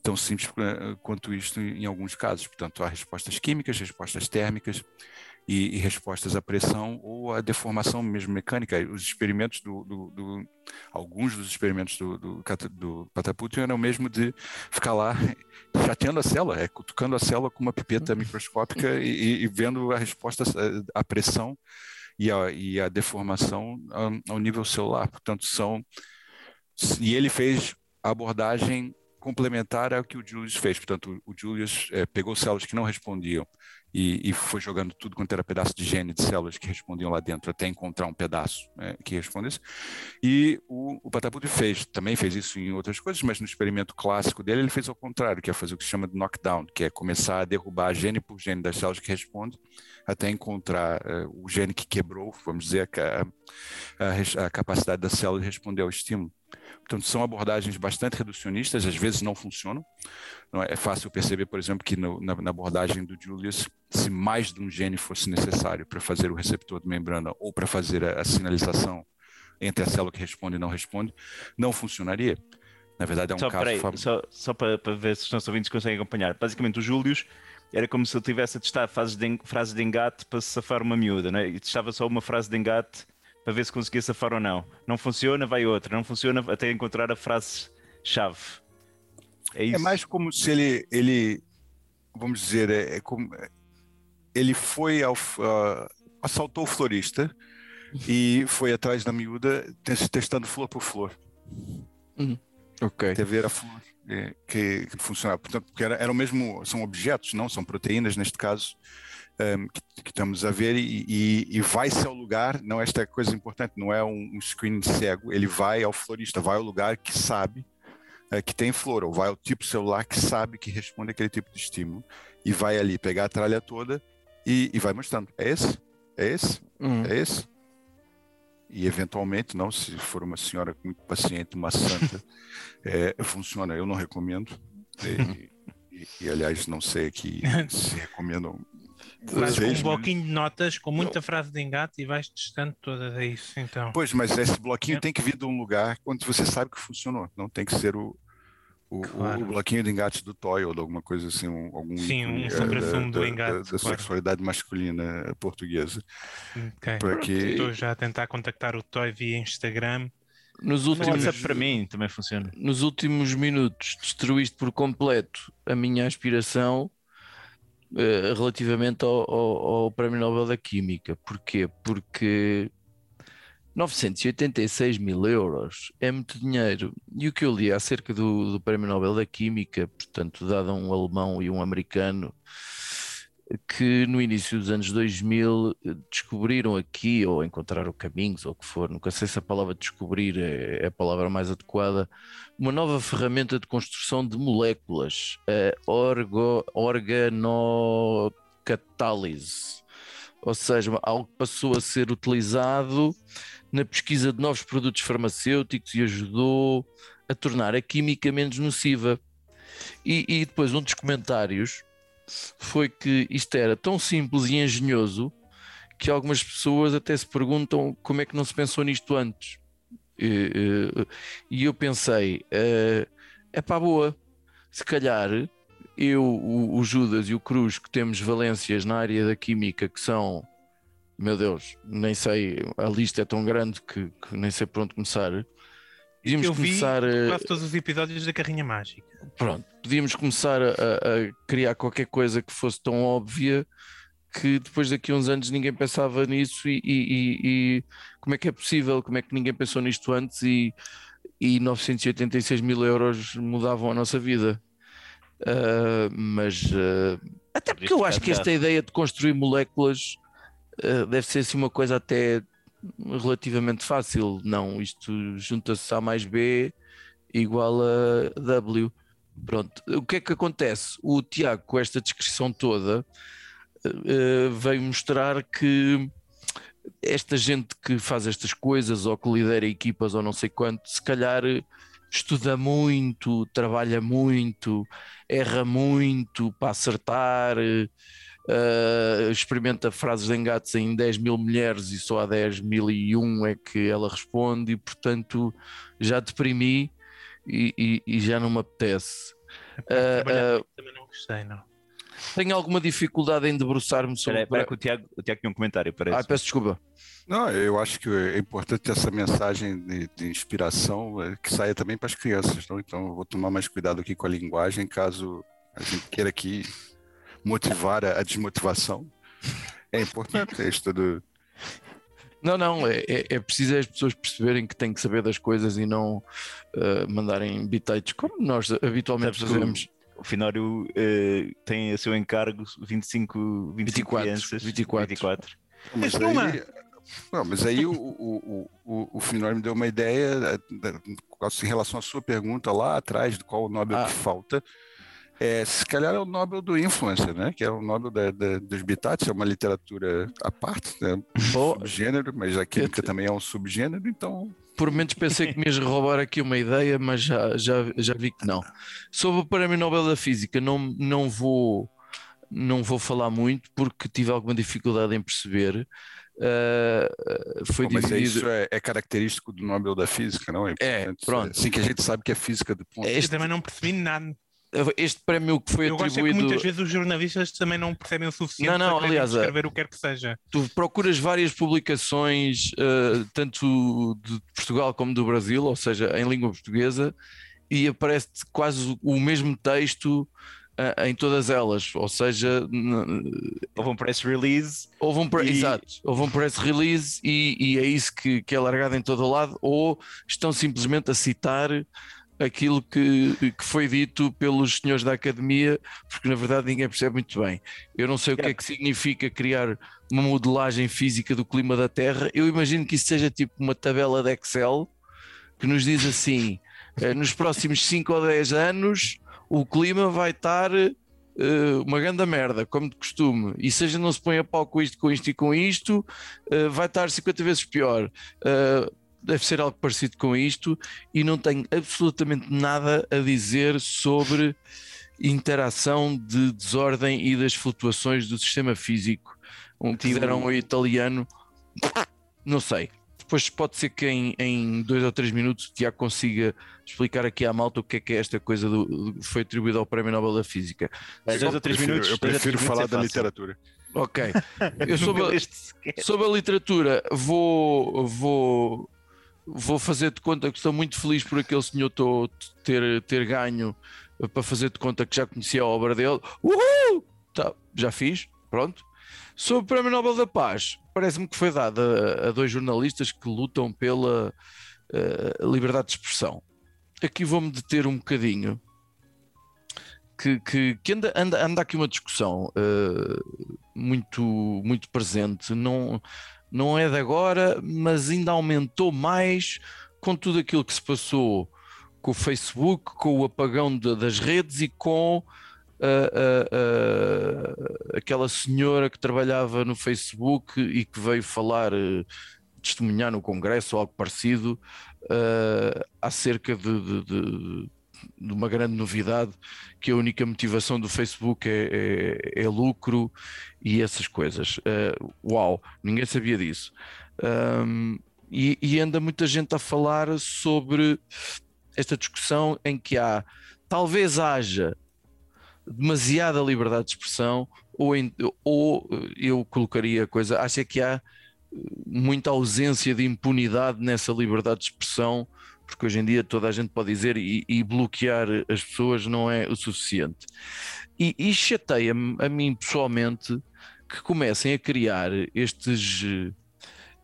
Speaker 5: tão simples eh, quanto isto em alguns casos. Portanto, há respostas químicas, respostas térmicas, e, e, respostas à pressão ou à deformação mesmo mecânica. Os experimentos do, do, do alguns dos experimentos do, do, do Pataputin eram mesmo de ficar lá (laughs) chateando a célula, é, cutucando a célula com uma pipeta uhum. microscópica e, e vendo a resposta à pressão e a, e a deformação ao, ao nível celular. Portanto, são e ele fez a abordagem complementar ao que o Julius fez. Portanto, o Julius é, pegou células que não respondiam e, e, foi jogando tudo quanto era pedaço de gene de células que respondiam lá dentro até encontrar um pedaço né, que respondesse. E o, o fez, também fez isso em outras coisas, mas no experimento clássico dele ele fez ao contrário, que é fazer o que se chama de knockdown, que é começar a derrubar gene por gene das células que respondem até encontrar uh, o gene que quebrou, vamos dizer, a, a, a capacidade da célula de responder ao estímulo. Portanto, são abordagens bastante reducionistas, às vezes não funcionam. Não é, é fácil perceber, por exemplo, que no, na, na, abordagem do Julius, se mais de um gene fosse necessário para fazer o receptor de membrana ou para fazer a, a sinalização entre a célula que responde e não responde, não funcionaria. Na verdade, é um
Speaker 1: só,
Speaker 5: caso
Speaker 1: peraí, Só, só para, para, ver se os nossos ouvintes conseguem acompanhar. Basicamente, o Julius era como se ele tivesse a testar frases de, frases de engate para safar uma miúda, né? e testava só uma frase de engate para ver se conseguia safar ou não. Não funciona, vai outra. Não funciona até encontrar a frase-chave.
Speaker 5: É, isso. é mais como se ele, ele vamos dizer, é, é como ele foi ao, uh, assaltou o florista e foi atrás da miúda testando flor por flor.
Speaker 4: Uhum. Ok.
Speaker 5: Até ver a flor é, que, que funcionava. Portanto, porque era, era o mesmo, são objetos, não são proteínas neste caso, um, que, que, estamos a ver e, e, e vai-se ao lugar, não esta coisa importante, não é um, um screening cego, ele vai ao florista, vai ao lugar que sabe uh, que tem flor, ou vai ao tipo celular que sabe que responde aquele tipo de estímulo e vai ali pegar a tralha toda e, e vai mostrando. É esse? É esse? Uhum. É esse? E eventualmente, não, se for uma senhora muito paciente, uma santa, (laughs) é, funciona. Eu não recomendo. E, e, e, aliás, não sei aqui se recomendam (laughs)
Speaker 3: Faz um bloquinho de notas com muita frase de engate e vais testando todas é isso, então.
Speaker 5: Pois, mas esse bloquinho é. tem que vir de um lugar onde você sabe que funcionou. Não tem que ser o, o, claro. o bloquinho de engate do toy ou de alguma coisa assim, um, algum
Speaker 3: Sim, um é, sobre do engate. Da,
Speaker 5: da claro. sexualidade masculina portuguesa.
Speaker 3: Okay. Para que... Estou já a tentar contactar o toy via Instagram.
Speaker 1: Nos últimos, para mim também funciona.
Speaker 4: Nos últimos minutos destruíste por completo a minha aspiração uh, relativamente ao, ao, ao, Prémio Nobel da Química. Porquê? Porque 986 mil euros é muito dinheiro. E o que eu li acerca do, do Prémio Nobel da Química, portanto, dado a um alemão e um americano, que no início dos anos 2000 eh, descobriram aqui, ou encontraram caminhos, ou o que for, nunca sei se a palavra descobrir é, é a palavra mais adequada, uma nova ferramenta de construção de moléculas, a orgo, organocatálise. Ou seja, algo que passou a ser utilizado na pesquisa de novos produtos farmacêuticos e ajudou a tornar a química menos nociva. E, e depois um dos comentários foi que isto era tão simples e engenhoso que algumas pessoas até se perguntam como é que não se pensou nisto antes. E, eu pensei, é uh, para boa, se calhar eu, o, o, Judas e o Cruz, que temos valências na área da química que são, meu Deus, nem sei, a lista é tão grande que, que nem sei por onde começar.
Speaker 3: Podíamos eu começar vi quase todos os episódios da Carrinha Mágica.
Speaker 4: Pronto, podíamos começar a, a, criar qualquer coisa que fosse tão óbvia que depois daqui a uns anos ninguém pensava nisso e, e, e, como é que é possível, como é que ninguém pensou nisto antes e, e 986 mil euros mudavam a nossa vida. Uh, mas uh, até porque eu acho que esta ideia de construir moléculas uh, deve ser assim uma coisa até relativamente fácil. Não, isto junta-se A mais B igual a W. Pronto, o que é que acontece? O Tiago, com esta descrição toda, veio mostrar que esta gente que faz estas coisas ou que lidera equipas ou não sei quanto, se calhar estuda muito, trabalha muito, erra muito para acertar, uh, experimenta frases de engates em 10 mil mulheres e só há 10 mil e um é que ela responde e portanto já deprimi e, e, e já não me apetece.
Speaker 3: Uh, uh, também não gostei, não.
Speaker 4: Tenho alguma dificuldade em debruçar-me sobre.
Speaker 1: Espera, que o Tiago, o Tiago tinha um comentário. Parece.
Speaker 4: Ah, peço desculpa.
Speaker 5: Não, eu acho que é importante essa mensagem de, de inspiração eh, que saia também para as crianças. Não? Então, eu vou tomar mais cuidado aqui com a linguagem, caso a gente queira aqui motivar a, a desmotivação. É importante é isso tudo.
Speaker 4: Não, não, é, é, é, preciso as pessoas perceberem que têm que saber das coisas e não uh, mandarem bitites como nós habitualmente Sabes fazemos.
Speaker 1: O, Finório uh, tem a seu encargo 25, 25 24, crianças.
Speaker 4: 24.
Speaker 1: 24.
Speaker 5: Mas aí, não, mas aí o, o, o, o Finório me deu uma ideia em relação à sua pergunta lá atrás, de qual o Nobel ah. que falta. É, se calhar é o Nobel do Influencer, né? Que é o Nobel da, da, dos Bitates, é uma literatura à parte, né? Um subgênero, mas a química também é um subgênero, então.
Speaker 4: Por menos pensei que me ias roubar aqui uma ideia, mas já, já, já vi que não. Sobre o Prémio Nobel da Física, não, não, vou, não vou falar muito porque tive alguma dificuldade em perceber. Uh, foi
Speaker 5: mas
Speaker 4: dividido...
Speaker 5: isso é, é, característico do Nobel da Física, não é?
Speaker 4: É, pronto.
Speaker 5: Assim que a gente sabe que é física de ponto.
Speaker 3: Este... Eu também não percebi nada
Speaker 4: este prémio que foi
Speaker 3: eu
Speaker 4: atribuído.
Speaker 3: Gosto é que muitas vezes os jornalistas também não percebem o suficiente não, não, para aliás, escrever o que quer que seja.
Speaker 4: Tu procuras várias publicações, uh, tanto de Portugal como do Brasil, ou seja, em língua portuguesa, e aparece quase o mesmo texto uh, em todas elas. Ou seja,
Speaker 1: houve um press release.
Speaker 4: Houve um, e... Exato, houve um press release e, e é isso que, que é largado em todo o lado, ou estão simplesmente a citar aquilo que, que foi dito pelos senhores da academia, porque na verdade ninguém percebe muito bem. Eu não sei o que é que significa criar uma modelagem física do clima da Terra. Eu imagino que isso seja tipo uma tabela de Excel que nos diz assim: (laughs) eh, nos próximos 5 ou 10 anos o clima vai estar Uh, uma grande merda, como de costume, e se a gente não se põe a pau com isto, com isto e com isto, uh, vai estar 50 vezes pior. Deve ser algo parecido com isto e não tenho absolutamente nada a dizer sobre interação de desordem e das flutuações do sistema físico. Um que fizeram o italiano, não sei. Depois pode ser que em, em dois ou três minutos já consiga explicar aqui à malta o que é que é esta coisa do, do foi atribuído ao Prémio Nobel da Física.
Speaker 1: dois ou três minutos.
Speaker 5: Eu prefiro falar é da literatura. (laughs)
Speaker 4: Ok. Eu sobre, a, sobre a literatura vou, vou vou fazer de conta que estou muito feliz por aquele senhor ter, ter ganho para fazer de conta que já conhecia a obra dele. Uhul! Tá, já fiz, pronto. Sobre o Prémio Nobel da Paz, parece-me que foi dado a, a, dois jornalistas que lutam pela uh, liberdade de expressão. Aqui vou-me deter um bocadinho, que, que, que anda, anda, anda aqui uma discussão uh, muito, muito presente, não, não é de agora, mas ainda aumentou mais com tudo aquilo que se passou com o Facebook, com o apagão de, das redes e com uh, uh, aquela senhora que trabalhava no Facebook e que veio falar, testemunhar no Congresso ou algo parecido, acerca de, de, de de uma grande novidade que a única motivação do Facebook é, é, é lucro e essas coisas. Uh, uau, ninguém sabia disso. Um, e, e, anda muita gente a falar sobre esta discussão em que há, talvez haja demasiada liberdade de expressão, ou, em, ou eu colocaria a coisa, acha que há muita ausência de impunidade nessa liberdade de expressão porque hoje em dia toda a gente pode dizer e, e bloquear as pessoas não é o suficiente. E, e chateia-me a mim pessoalmente que comecem a criar estes,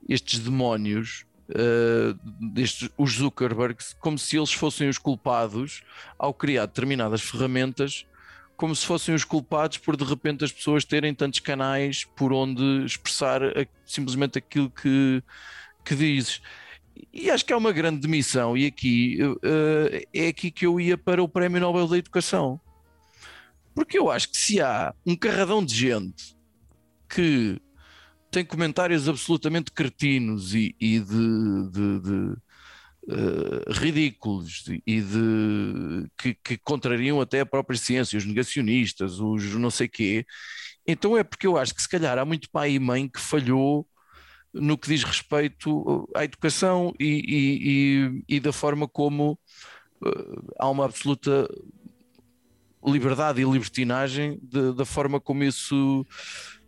Speaker 4: estes demónios, uh, estes, os Zuckerbergs, como se eles fossem os culpados ao criar determinadas ferramentas, como se fossem os culpados por de repente as pessoas terem tantos canais por onde expressar simplesmente aquilo que, que dizes. E acho que é uma grande demissão, e aqui uh, é aqui que eu ia para o Prémio Nobel da Educação. Porque eu acho que se há um carradão de gente que tem comentários absolutamente cretinos e, e de, de, de uh, ridículos e de que, que, contrariam até a própria ciência, os negacionistas, os não sei quê, então é porque eu acho que se calhar há muito pai e mãe que falhou no que diz respeito à educação e, e, e, e da forma como uh, há uma absoluta liberdade e libertinagem de, da forma como isso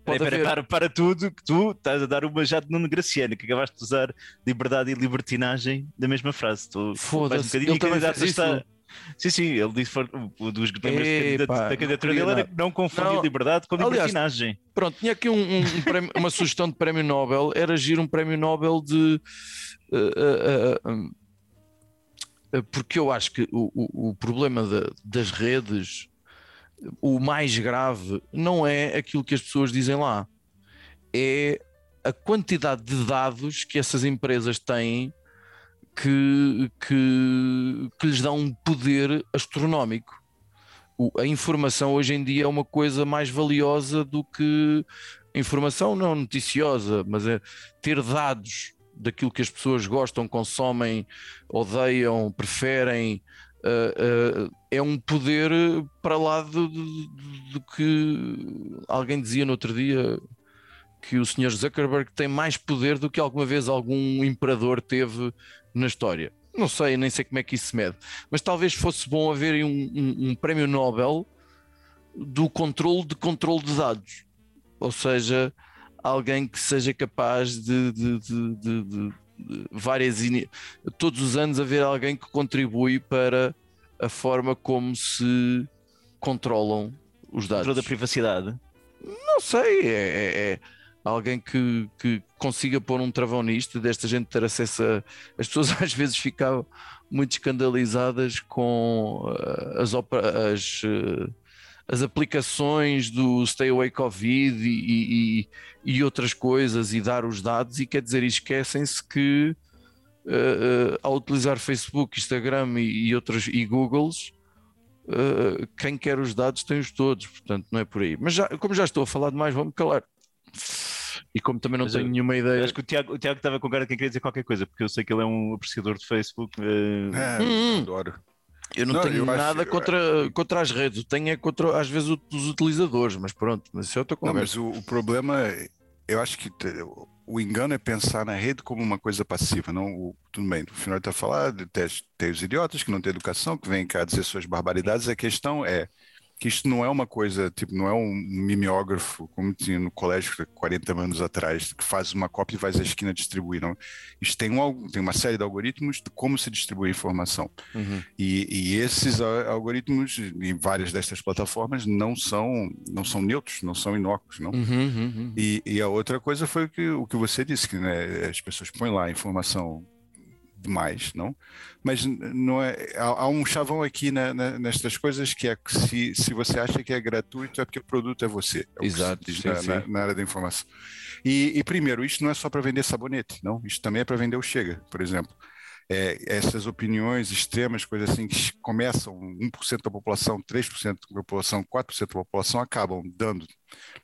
Speaker 1: pode pera, haver... para, para tudo que tu estás a dar uma já de Nuno Graciano, que acabaste de usar liberdade e libertinagem da mesma frase.
Speaker 4: Foda-se, um ele também faz isso.
Speaker 1: Sim, sim, ele disse um dos membros da candidatura dele era não confundir liberdade com libertinagem.
Speaker 4: Pronto, tinha aqui um, um, prémio, uma sugestão de prémio Nobel, era agir um prémio Nobel de. Uh, uh, uh, porque eu acho que o, o, o problema das redes, o mais grave, não é aquilo que as pessoas dizem lá, é a quantidade de dados que essas empresas têm que, que, que lhes dá um poder astronómico. O, a informação hoje em dia é uma coisa mais valiosa do que informação não noticiosa, mas é ter dados daquilo que as pessoas gostam, consomem, odeiam, preferem. Uh, uh, é um poder para lá do, que alguém dizia no outro dia que o Sr. Zuckerberg tem mais poder do que alguma vez algum imperador teve na história. Não sei, nem sei como é que isso se mede, mas talvez fosse bom haver um, um, um prémio Nobel do controle de controle de dados, ou seja, alguém que seja capaz de, de, de, de várias todos os anos haver alguém que contribui para a forma como se controlam os dados.
Speaker 1: Controle da privacidade.
Speaker 4: Não sei, é, é, é alguém que, que consiga pôr um travão nisto, desta gente ter acesso a. As pessoas (laughs) às vezes ficam muito escandalizadas com uh, as, as, uh, as aplicações do Stay Away Covid e, e, e, outras coisas e dar os dados, e quer dizer, esquecem-se que uh, ao utilizar Facebook, Instagram e, e outros e Googles. quem quer os dados tem-os todos, portanto não é por aí. Mas já, como já estou a falar demais, vamos calar. E como também não Mas tenho eu, nenhuma ideia.
Speaker 1: Acho que o Tiago, o Tiago estava com cara que queria dizer qualquer coisa, porque eu sei que ele é um apreciador de Facebook. Uh...
Speaker 5: É, hum, adoro.
Speaker 4: Eu não, não tenho eu nada acho, contra, eu... contra as redes, tenho é contra, às vezes, os utilizadores, mas pronto, mas isso é outra conversa.
Speaker 5: Não, mas o, o problema, eu acho que o engano é pensar na rede como uma coisa passiva, não o, tudo bem, no final está falando, tem, tem os idiotas que não têm educação, que vêm cá dizer suas barbaridades, a questão é, que isto não é uma coisa, tipo, não é um mimeógrafo, como tinha no colégio 40 anos atrás, que faz uma cópia e vai à esquina distribuir. Não. Isto tem, um, tem uma série de algoritmos de como se distribui a informação. Uhum. E, e, esses algoritmos, em várias destas plataformas, não são, não são neutros, não são inócuos. Não? Uhum, uhum. uhum. E, e, a outra coisa foi o que, o que você disse, que né, as pessoas põem lá a informação demais, não? Mas não é, há, há um chavão aqui na, na, nestas coisas que é que se, se você acha que é gratuito é porque o produto é você. É
Speaker 4: Exato, sim,
Speaker 5: na,
Speaker 4: sim.
Speaker 5: na- na área da informação. E, e, primeiro, isto não é só para vender sabonete, não? Isto também é para vender o Chega, por exemplo. É, essas opiniões extremas, coisas assim, que começam 1% da população, 3% da população, 4% da população, acabam dando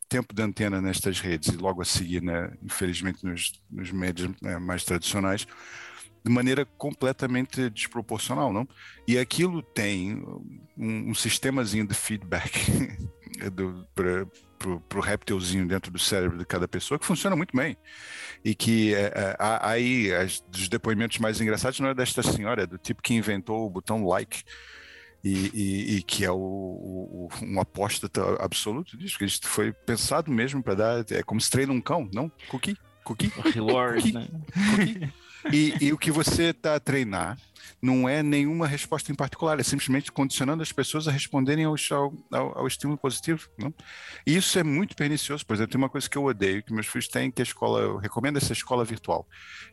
Speaker 5: tempo de antena nestas redes e logo a seguir, né, infelizmente, nos, nos médios né, mais tradicionais, de maneira completamente desproporcional, não? E aquilo tem um, um sistemazinho de feedback (laughs) para o réptilzinho dentro do cérebro de cada pessoa que funciona muito bem. E que é, é, aí as, dos depoimentos mais engraçados não é desta senhora, é do tipo que inventou o botão like. E, e- e que é o, o- um apóstata absoluto disso, que isto foi pensado mesmo para dar, é como se treina um cão, não? Cookie, cookie,
Speaker 1: Reward, né?
Speaker 5: E, e o que você está a treinar não é nenhuma resposta em particular, é simplesmente condicionando as pessoas a responderem ao, ao, ao- estímulo positivo. Não? E isso é muito pernicioso. Por exemplo, tem uma coisa que eu odeio, que meus filhos têm, que a escola, eu recomendo essa escola virtual.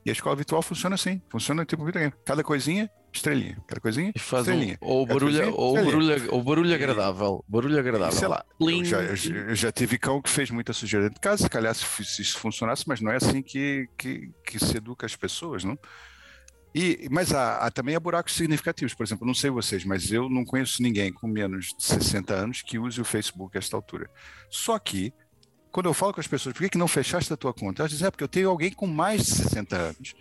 Speaker 5: E a escola virtual funciona assim, funciona tipo videogame. Cada coisinha, estrelinha. Cada coisinha,
Speaker 4: E faz um,
Speaker 5: estrelinha.
Speaker 4: ou
Speaker 5: Cada
Speaker 4: barulho,
Speaker 5: coisinha,
Speaker 4: ou
Speaker 5: estrelinha.
Speaker 4: barulho, ou barulho agradável. Barulho agradável.
Speaker 5: Sei lá, eu já, eu já- tive cão que fez muita sujeira dentro de casa, se calhar se, se isso funcionasse, mas não é assim que, que, que se educa as pessoas, não? E, mas há, há também há buracos significativos, por exemplo, não sei vocês, mas eu não conheço ninguém com menos de 60 anos que use o Facebook a esta altura. Só que, quando eu falo com as pessoas, por que, que não fechaste a tua conta? Elas dizem, é porque eu tenho alguém com mais de 60 anos.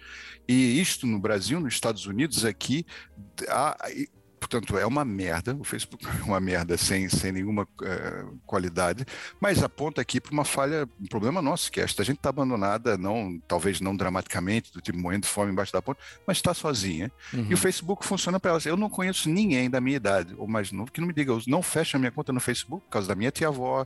Speaker 5: E isto no Brasil, nos Estados Unidos, aqui, há, portanto, é uma merda. O Facebook (laughs) é uma merda sem, sem nenhuma eh, qualidade, mas aponta aqui para uma falha, um problema nosso, que é esta gente está abandonada, não, talvez não dramaticamente, do tipo morrendo de fome embaixo da ponte, mas está sozinha.
Speaker 4: Uhum.
Speaker 5: E o Facebook funciona para elas. Eu não conheço ninguém da minha idade ou mais novo que não me diga, eu não fecho a minha conta no Facebook por causa da minha tia-avó,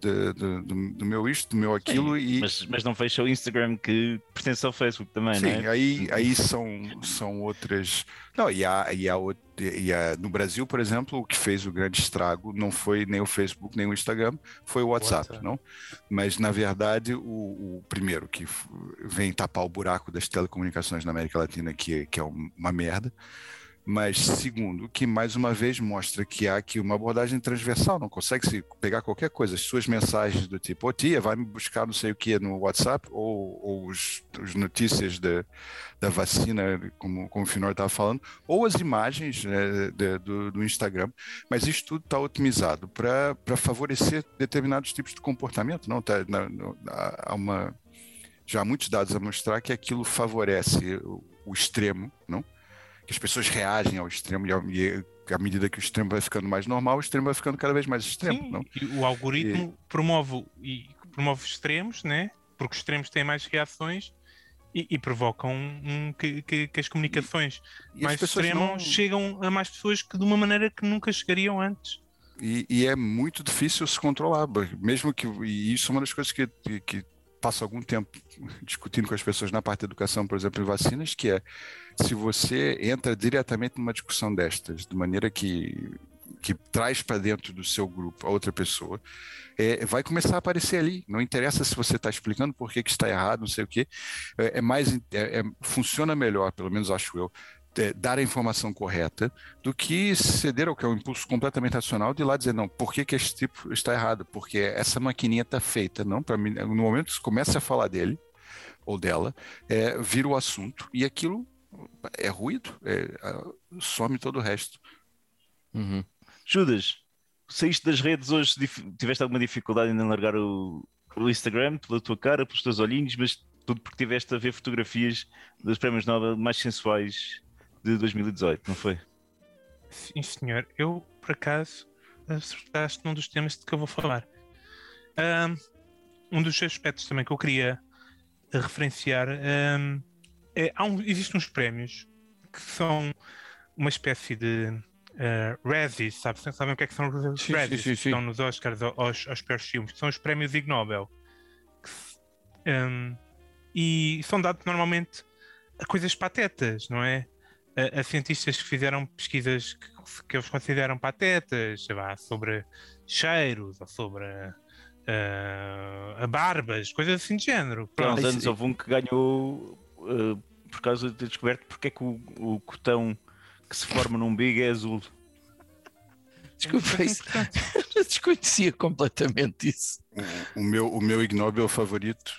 Speaker 5: do, do- do meu isto, do meu aquilo e
Speaker 1: Mas, mas não fecha o Instagram que pertence ao Facebook também,
Speaker 5: Sim,
Speaker 1: não é?
Speaker 5: aí, aí são, são outras. Não, e, há, e, há, out- e há- no Brasil, por exemplo, o que fez o grande estrago não foi nem o Facebook, nem o Instagram, foi o WhatsApp,
Speaker 3: WhatsApp.
Speaker 5: não? Mas, na verdade, o, o primeiro que vem tapar o buraco das telecomunicações na América Latina, que, que é um- uma merda. Mas, segundo, que mais uma vez mostra que há aqui uma abordagem transversal, não consegue se pegar qualquer coisa, as suas mensagens do tipo, ô tia, vai me buscar não sei o que no WhatsApp, ou, ou os, os notícias da, da vacina, como, como o Finor estava falando, ou as imagens né, de- do, do Instagram, mas isso tudo está otimizado para favorecer determinados tipos de comportamento, não? Tá, na- há há uma, já há muitos dados a mostrar que aquilo favorece o, o extremo, não? Que as pessoas reagem ao extremo e, e à medida que o extremo vai ficando mais normal, o extremo vai ficando cada vez mais extremo,
Speaker 3: Sim,
Speaker 5: não?
Speaker 3: e o algoritmo promove, o- e, promove extremos, né? porque os extremos têm mais reações e, e provocam um, que, que- que as comunicações
Speaker 5: E as
Speaker 3: mais
Speaker 5: pessoas
Speaker 3: extremas
Speaker 5: não-
Speaker 3: chegam a mais pessoas que de uma maneira que nunca chegariam antes.
Speaker 5: E, e é muito difícil se controlar, mesmo que e isso é uma das coisas que, que, que passo algum tempo discutindo com as pessoas na parte da educação, por exemplo, em vacinas, que é se você entra diretamente numa discussão destas, de maneira que que traz para dentro do seu grupo a outra pessoa, é, vai começar a aparecer ali. Não interessa se você está explicando por que, que está errado, não sei o quê. É, é mais é- é- funciona melhor, pelo menos acho eu, é, dar a informação correta do que ceder ao que é um impulso completamente racional de lá dizer, não, por que, que esse tipo está errado? Porque essa maquininha está feita, não? Para mim, no momento que você começa a falar dele ou dela, é, vira o assunto e aquilo é ruído, é, some todo o resto.
Speaker 4: Uhum.
Speaker 1: Judas, saíste das redes hoje, tiveste alguma dificuldade em largar o, o Instagram pela tua cara, pelos teus olhinhos, mas tudo porque tiveste a ver fotografias dos prémios Nobel mais sensuais de 2018, não foi?
Speaker 3: Sim, senhor. Eu, por acaso, acertaste num dos temas de que eu vou falar. Ahm, Um dos aspectos também que eu queria referenciar ahm, é, há um, existem uns prémios que são uma espécie de uh, Razzies, sabe, sabem o que é que são os
Speaker 4: Sim,
Speaker 3: Razzies?
Speaker 4: sim, sim, sim.
Speaker 3: Estão nos Oscars aos, aos piores filmes, que são os prémios Ig Nobel. Que ahm, e são dados normalmente a coisas patetas, não é? A, a cientistas que fizeram pesquisas que, que eles consideram patetas, lá, sobre cheiros ou sobre a barbas, coisas assim de género.
Speaker 1: Há uns anos houve um que ganhou uh, por causa de ter descoberto porque é que o, o cotão que se forma num umbigo é azul.
Speaker 4: Desculpa, isso. (laughs) eu desconhecia completamente isso.
Speaker 5: O, o meu, o meu ignóbil favorito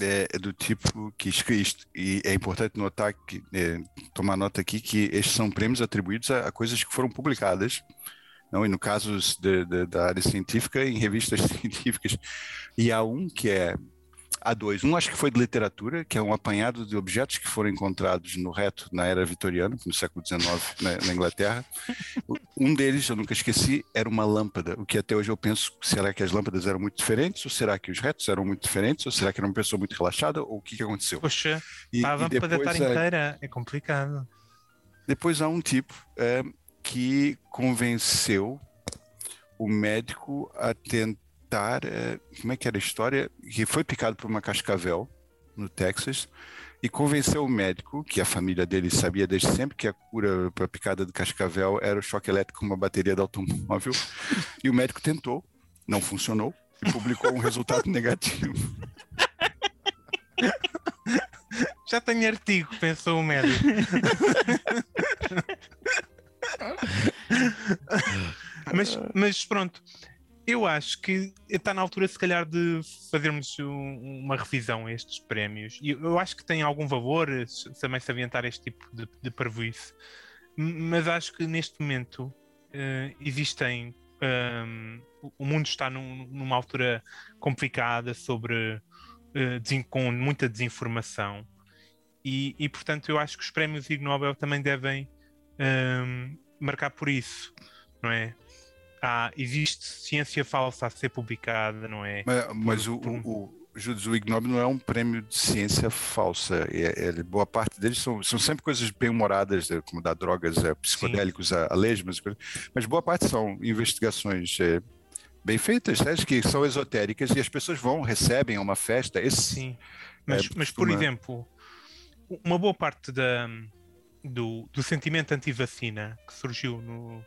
Speaker 5: é, é do tipo que isto, e é importante notar que é, tomar nota aqui que estes são prêmios atribuídos a, a coisas que foram publicadas não, e no caso de, de, da área científica, em revistas (laughs) científicas. E há um que é Há dois. Um acho que foi de literatura, que é um apanhado de objetos que foram encontrados no reto na era vitoriana, no século XIX, (laughs) na, na, Inglaterra. Um deles, eu nunca esqueci, era uma lâmpada, o que até hoje eu penso, será que as lâmpadas eram muito diferentes, ou será que os retos eram muito diferentes, ou será que era uma pessoa muito relaxada, ou o que, que aconteceu?
Speaker 3: Poxa, e, a lâmpada estar inteira é complicado.
Speaker 5: Depois há um tipo é, que convenceu o médico a tentar é, como é que era a história? Que foi picado por uma cascavel no Texas e convenceu o médico, que a família dele sabia desde sempre que a cura para a picada de cascavel era o choque elétrico com uma bateria de automóvel. e o médico tentou, não funcionou e publicou um resultado (laughs) negativo.
Speaker 3: Já tem artigo, pensou o médico. (laughs) mas, mas pronto, eu acho que está na altura, se calhar, de fazermos um, uma revisão a estes prémios. E eu acho que tem algum valor também se avientar este tipo de, de. Mas acho que neste momento uh, existem. Um, o mundo está num, numa altura complicada sobre uh, com muita desinformação. E, e, portanto, eu acho que os prémios Ig Nobel também devem um, marcar por isso, não é? Há, existe ciência falsa a ser publicada, não é?
Speaker 5: Mas, mas o, o, o, o Ig Nobel não é um prêmio de ciência falsa. É, é, boa parte deles são, são sempre coisas bem-humoradas, é, como dar drogas é, psicodélicos a, a lesmas, mas boa parte são investigações é, bem feitas, sabe? que são esotéricas e as pessoas vão, recebem uma festa. Esse,
Speaker 3: Sim, mas, mas por uma... exemplo, uma boa parte da, do, do sentimento anti-vacina que surgiu no,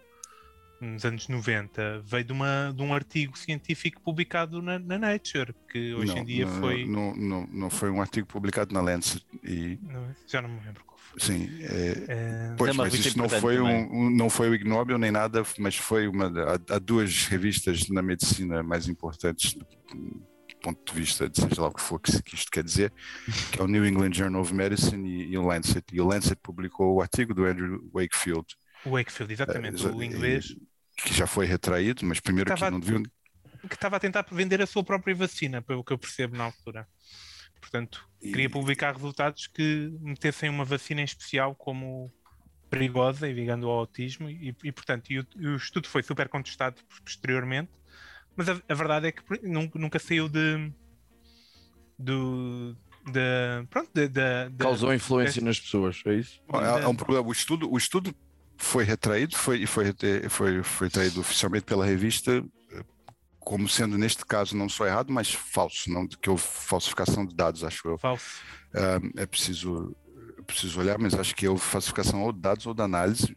Speaker 3: nos anos 90 veio de, uma, de um artigo científico publicado na, na Nature, que hoje
Speaker 5: não,
Speaker 3: em dia
Speaker 5: não,
Speaker 3: foi.
Speaker 5: Não, não, não foi um artigo publicado na Lancet. E...
Speaker 3: Não, já não me lembro qual foi.
Speaker 5: Sim, é... É... Pois, mas isso não foi, um, um, não foi o Ig Nobel nem nada, mas foi uma. Há, há duas revistas na medicina mais importantes do ponto de vista de seja lá o que for que isto quer dizer, que é o New England Journal of Medicine e, e o Lancet. E o Lancet publicou o artigo do Andrew Wakefield.
Speaker 3: Wakefield, exatamente, uh, o inglês
Speaker 5: que já foi retraído, mas primeiro que, que não deviam.
Speaker 3: Que estava a tentar vender a sua própria vacina, pelo que eu percebo na altura. Portanto, e... queria publicar resultados que metessem uma vacina em especial como perigosa e ligando ao autismo, e, e portanto, e o, e o, estudo foi super contestado posteriormente, mas a, a verdade é que nunca, nunca saiu de. do, de, pronto, de, de, de
Speaker 4: causou influência nas pessoas, é isso?
Speaker 5: É, é um problema. O estudo, o estudo foi retraído, foi, foi, foi, foi traído oficialmente pela revista como sendo neste caso não só errado, mas falso, não que houve falsificação de dados, acho eu.
Speaker 3: Falso.
Speaker 5: Uh, é preciso preciso olhar, mas acho que houve falsificação ou de dados ou da análise.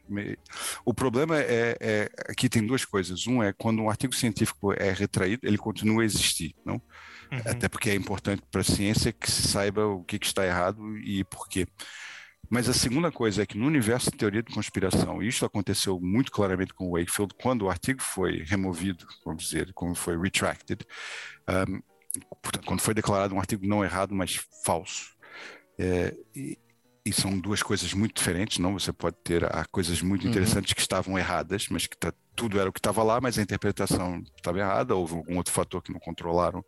Speaker 5: O problema é, é aqui tem duas coisas. Um é quando um artigo científico é retraído, ele continua a existir, não? Uhum. Até porque é importante para a ciência que se saiba o que, que está errado e por quê. Mas a segunda coisa é que no universo de teoria de conspiração, e isso aconteceu muito claramente com o Wakefield, quando o artigo foi removido, vamos dizer, quando foi retracted, um, portanto, quando foi declarado um artigo não errado, mas falso. É, e, são duas coisas muito diferentes, não? Você pode ter há coisas muito uhum. interessantes que estavam erradas, mas que tá, tudo era o que estava lá, mas a interpretação estava errada, houve algum outro fator que não controlaram,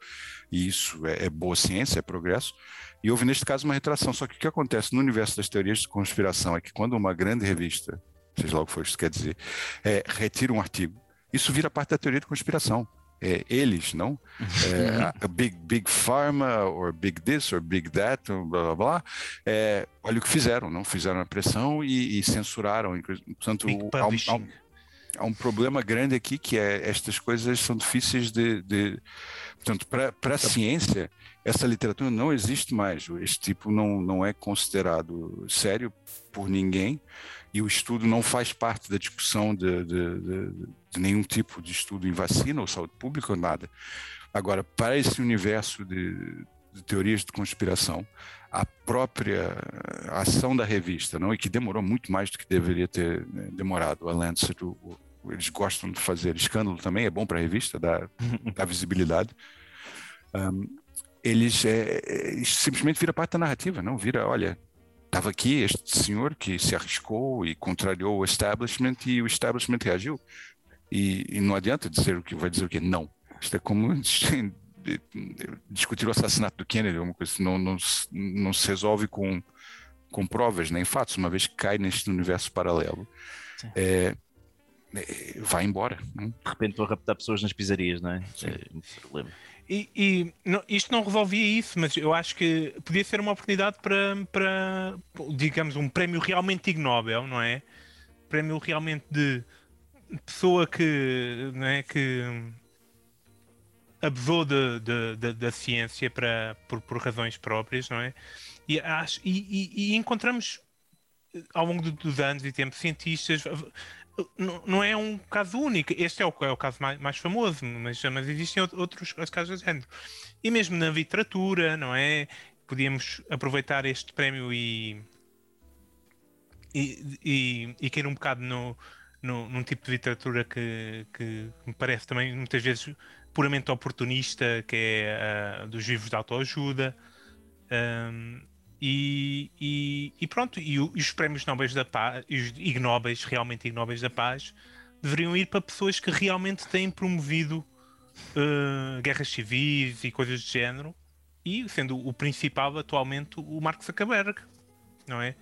Speaker 5: e isso é, é boa ciência, é progresso. E houve, neste caso, uma retração. Só que o que acontece no universo das teorias de conspiração é que quando uma grande revista, seja lá o que for isso quer dizer, é, retira um artigo, isso vira parte da teoria de conspiração. É, eles, não? É, a Big, Big Pharma, ou Big This, ou Big That, blá blá blá. É, olha o que fizeram, não? Fizeram a pressão e, e censuraram. Portanto, há um, há, um, há um, problema grande aqui que é estas coisas são difíceis de. de portanto, para a ciência, essa literatura não existe mais. Esse tipo não, não é considerado sério por ninguém e o estudo não faz parte da discussão de, de, de, de nenhum tipo de estudo em vacina ou saúde pública ou nada. Agora, para esse universo de, teorias de conspiração, a própria ação da revista, não? E que demorou muito mais do que deveria ter né, demorado. A Lancet, o, o, eles gostam de fazer escândalo também, é bom para a revista, dá, (laughs) dá visibilidade. Um, eles é, é, simplesmente vira parte da narrativa, não? Vira, olha, estava aqui este senhor que se arriscou e contrariou o establishment e o establishment reagiu. E, e não adianta dizer o que vai dizer o que não. Isto é como (laughs) discutir o assassinato do Kennedy, uma coisa não, não, não se resolve com, com provas nem fatos, uma vez que cai neste universo paralelo. É, é, vai embora. Não?
Speaker 1: De repente estou a raptar pessoas nas pizzarias, não é? É um problema.
Speaker 3: E, e não, isto não resolvia isso, mas eu acho que podia ser uma oportunidade para, para digamos, um prémio realmente ignóbil, não é? Prémio realmente de pessoa que, não é, que abusou de, de, de, da ciência para, por, por, razões próprias, não é? E, acho, e, e, e encontramos ao longo dos anos e tempos cientistas não, é um caso único. Este é o, é o caso mais, mais famoso, mas, mas existem outros casos do género. E mesmo na literatura, não é? Podíamos aproveitar este prémio e, e, e, e cair um bocado no, no, num tipo de literatura que, que me parece também muitas vezes puramente oportunista, que é uh, dos livros de autoajuda. Um, e, e, e, pronto, e, e, os prémios Nobel da Paz, os ignóbeis, realmente ignóbeis da paz, deveriam ir para pessoas que realmente têm promovido uh, guerras civis e coisas do género, e sendo o principal atualmente o Mark Zuckerberg, não é?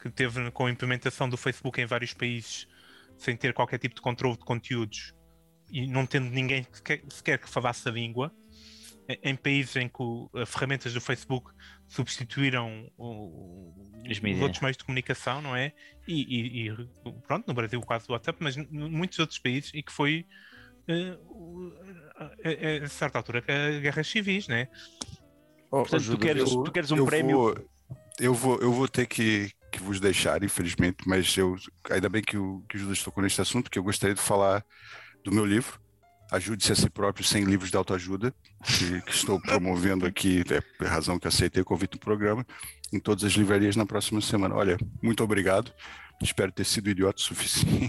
Speaker 3: Que teve com a implementação do Facebook em vários países sem ter qualquer tipo de controle de conteúdos e não tendo ninguém sequer que falasse a língua, em países em que as ferramentas do Facebook substituíram o, os, os outros meios de comunicação, não é? E, e, e, pronto, no Brasil quase o WhatsApp, mas em muitos outros países, e que foi uh, a, a, certa altura a guerras civis, não é?
Speaker 1: Oh, Portanto, tu, queres, tu queres um prémio.
Speaker 5: Vou, eu, vou, eu vou ter que, que vos deixar, infelizmente, mas eu, ainda bem que o, que o Judas tocou neste assunto, que eu gostaria de falar do meu livro, Ajude-se a si próprio sem livros de autoajuda, que, que estou promovendo aqui, é a razão que aceitei o convite do programa, em todas as livrarias na próxima semana. Olha, muito obrigado, espero ter sido idiota o suficiente.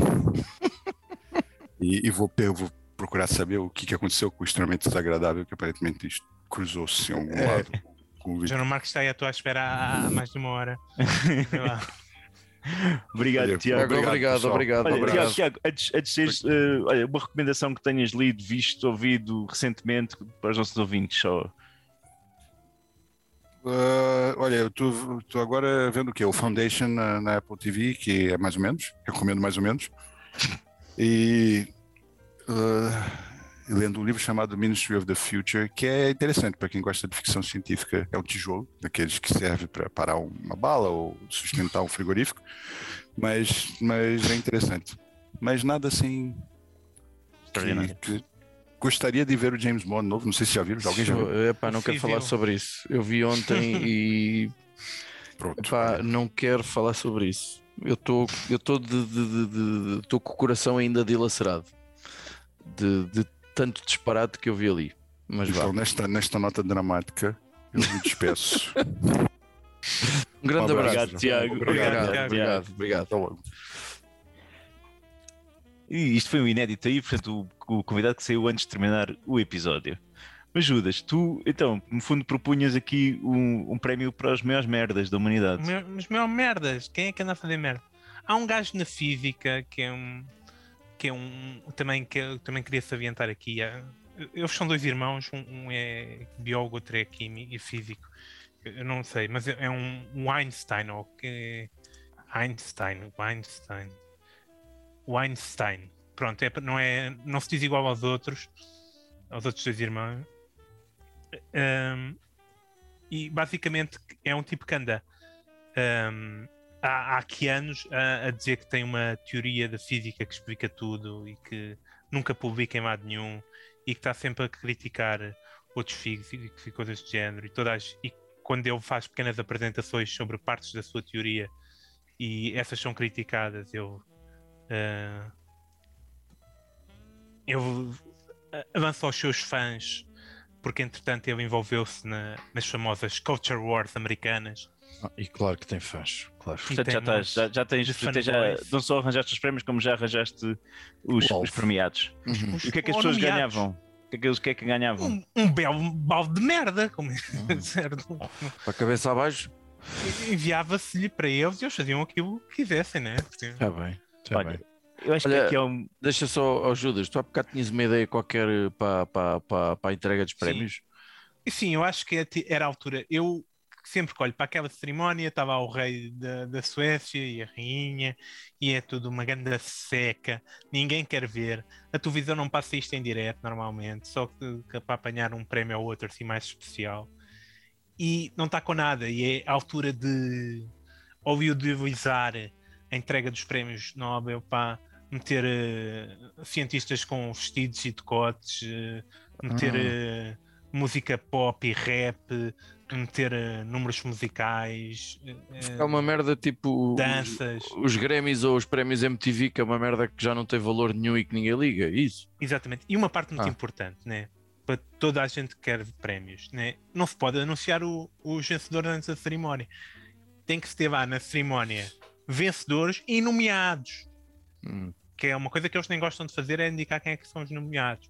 Speaker 5: (laughs) e, e vou, vou, procurar saber o que, que aconteceu com o extremamente desagradável que aparentemente cruzou-se em algum é. lado.
Speaker 3: Já no Marcos está aí à tua espera há mais de uma hora. (laughs)
Speaker 1: obrigado, Tiago.
Speaker 4: Obrigado, obrigado. obrigado,
Speaker 1: olha,
Speaker 4: obrigado.
Speaker 1: Tiago, antes, antes de seres, uh, olha, uma recomendação que tenhas lido, visto, ouvido recentemente para os nossos ouvintes só.
Speaker 5: Uh, olha, eu estou agora vendo o que? O Foundation na, na, Apple TV, que é mais ou menos, recomendo mais ou menos. E uh, lendo um livro chamado Ministry of the Future, que é interessante para quem gosta de ficção científica. É um tijolo, daqueles que serve para parar uma bala ou sustentar um frigorífico, mas, mas é interessante. Mas nada assim. Que, que gostaria de ver o James Bond novo, não sei se já viram, alguém já viu?
Speaker 4: Epá, (laughs) não quero falar sobre isso. Eu vi ontem e. Pronto. Epá, não quero falar sobre isso. Eu estou eu estou de, de, de, de, com o coração ainda dilacerado de, de tanto disparate que eu vi ali. Mas
Speaker 5: então, nesta, nesta nota dramática, eu me despeço. (laughs)
Speaker 4: um grande
Speaker 1: um
Speaker 4: abraço,
Speaker 1: Tiago.
Speaker 4: Obrigado, obrigado, obrigado. obrigado.
Speaker 1: E isto foi um inédito aí, portanto, o, o convidado que saiu antes de terminar o episódio. Mas Judas, tu, então, no fundo, propunhas aqui um, um prémio para as maiores merdas da humanidade.
Speaker 3: As maiores merdas? Quem é que anda a fazer merda? Há um gajo na física que é um, que é um também que também queria salientar aqui. É, eles são dois irmãos, um, um é biólogo, outro é químico e físico. Eu não sei, mas é, é um, um Einstein, ou que Einstein, Einstein, Einstein. Pronto, é, não é, não se diz igual aos outros, aos outros dois irmãos. Um, e basicamente é um tipo que anda um, há, há aqui anos a, a, dizer que tem uma teoria da física que explica tudo e que nunca publica em lado nenhum e que está sempre a criticar outros físicos e coisas do género e todas e quando ele faz pequenas apresentações sobre partes da sua teoria e essas são criticadas ele uh, ele avança aos seus fãs porque entretanto ele envolveu-se na- nas famosas Culture Wars americanas.
Speaker 4: Ah, E claro que tem fãs, claro.
Speaker 1: Portanto, já, já, já tens, já,
Speaker 3: fanboys.
Speaker 1: não só arranjaste os prémios, como já arranjaste os, os premiados.
Speaker 4: Uhum.
Speaker 3: Os-
Speaker 1: E o que é que as pessoas
Speaker 3: nomeados.
Speaker 1: ganhavam? O que é que, eles- o que, é que ganhavam?
Speaker 3: Um, um belo balde de merda, como é
Speaker 1: Uhum. (laughs)
Speaker 3: certo?
Speaker 4: Para a cabeça abaixo,
Speaker 3: Enviava-se-lhe para eles e eles faziam aquilo que quisessem, né?
Speaker 4: está bem. Está
Speaker 1: Olha,
Speaker 4: bem.
Speaker 1: Eu acho
Speaker 4: Olha,
Speaker 1: que aqui é um.
Speaker 4: Deixa só, oh, Judas, tu há bocado tinhas uma ideia qualquer para, para, para, para a entrega dos prémios?
Speaker 3: E sim, eu acho que é era a altura. Eu sempre que olho para aquela cerimónia, estava o rei da, da Suécia e a rainha, e é tudo uma grande seca, ninguém quer ver. A televisão não passa isto em direto normalmente, só que, que para apanhar um prémio ou outro assim mais especial. E não está com nada, e é a altura de audiovisualizar a entrega dos prémios Nobel para meter eh, cientistas com vestidos e decotes, eh, meter
Speaker 4: Ah.
Speaker 3: eh, música pop e rap, meter eh, números musicais, eh,
Speaker 4: É uma merda tipo os,
Speaker 3: danças.
Speaker 4: os Grammys ou os prémios MTV, que é uma merda que já não tem valor nenhum e que ninguém liga. Isso.
Speaker 3: Exatamente. E uma parte muito
Speaker 4: Ah.
Speaker 3: importante, né? Para toda a gente que quer prémios, né? Não se pode anunciar o, os vencedores antes da cerimónia. Tem que se ter lá na cerimónia vencedores e nomeados.
Speaker 4: Hum.
Speaker 3: Que é uma coisa que eles nem gostam de fazer, é indicar quem é que são os nomeados.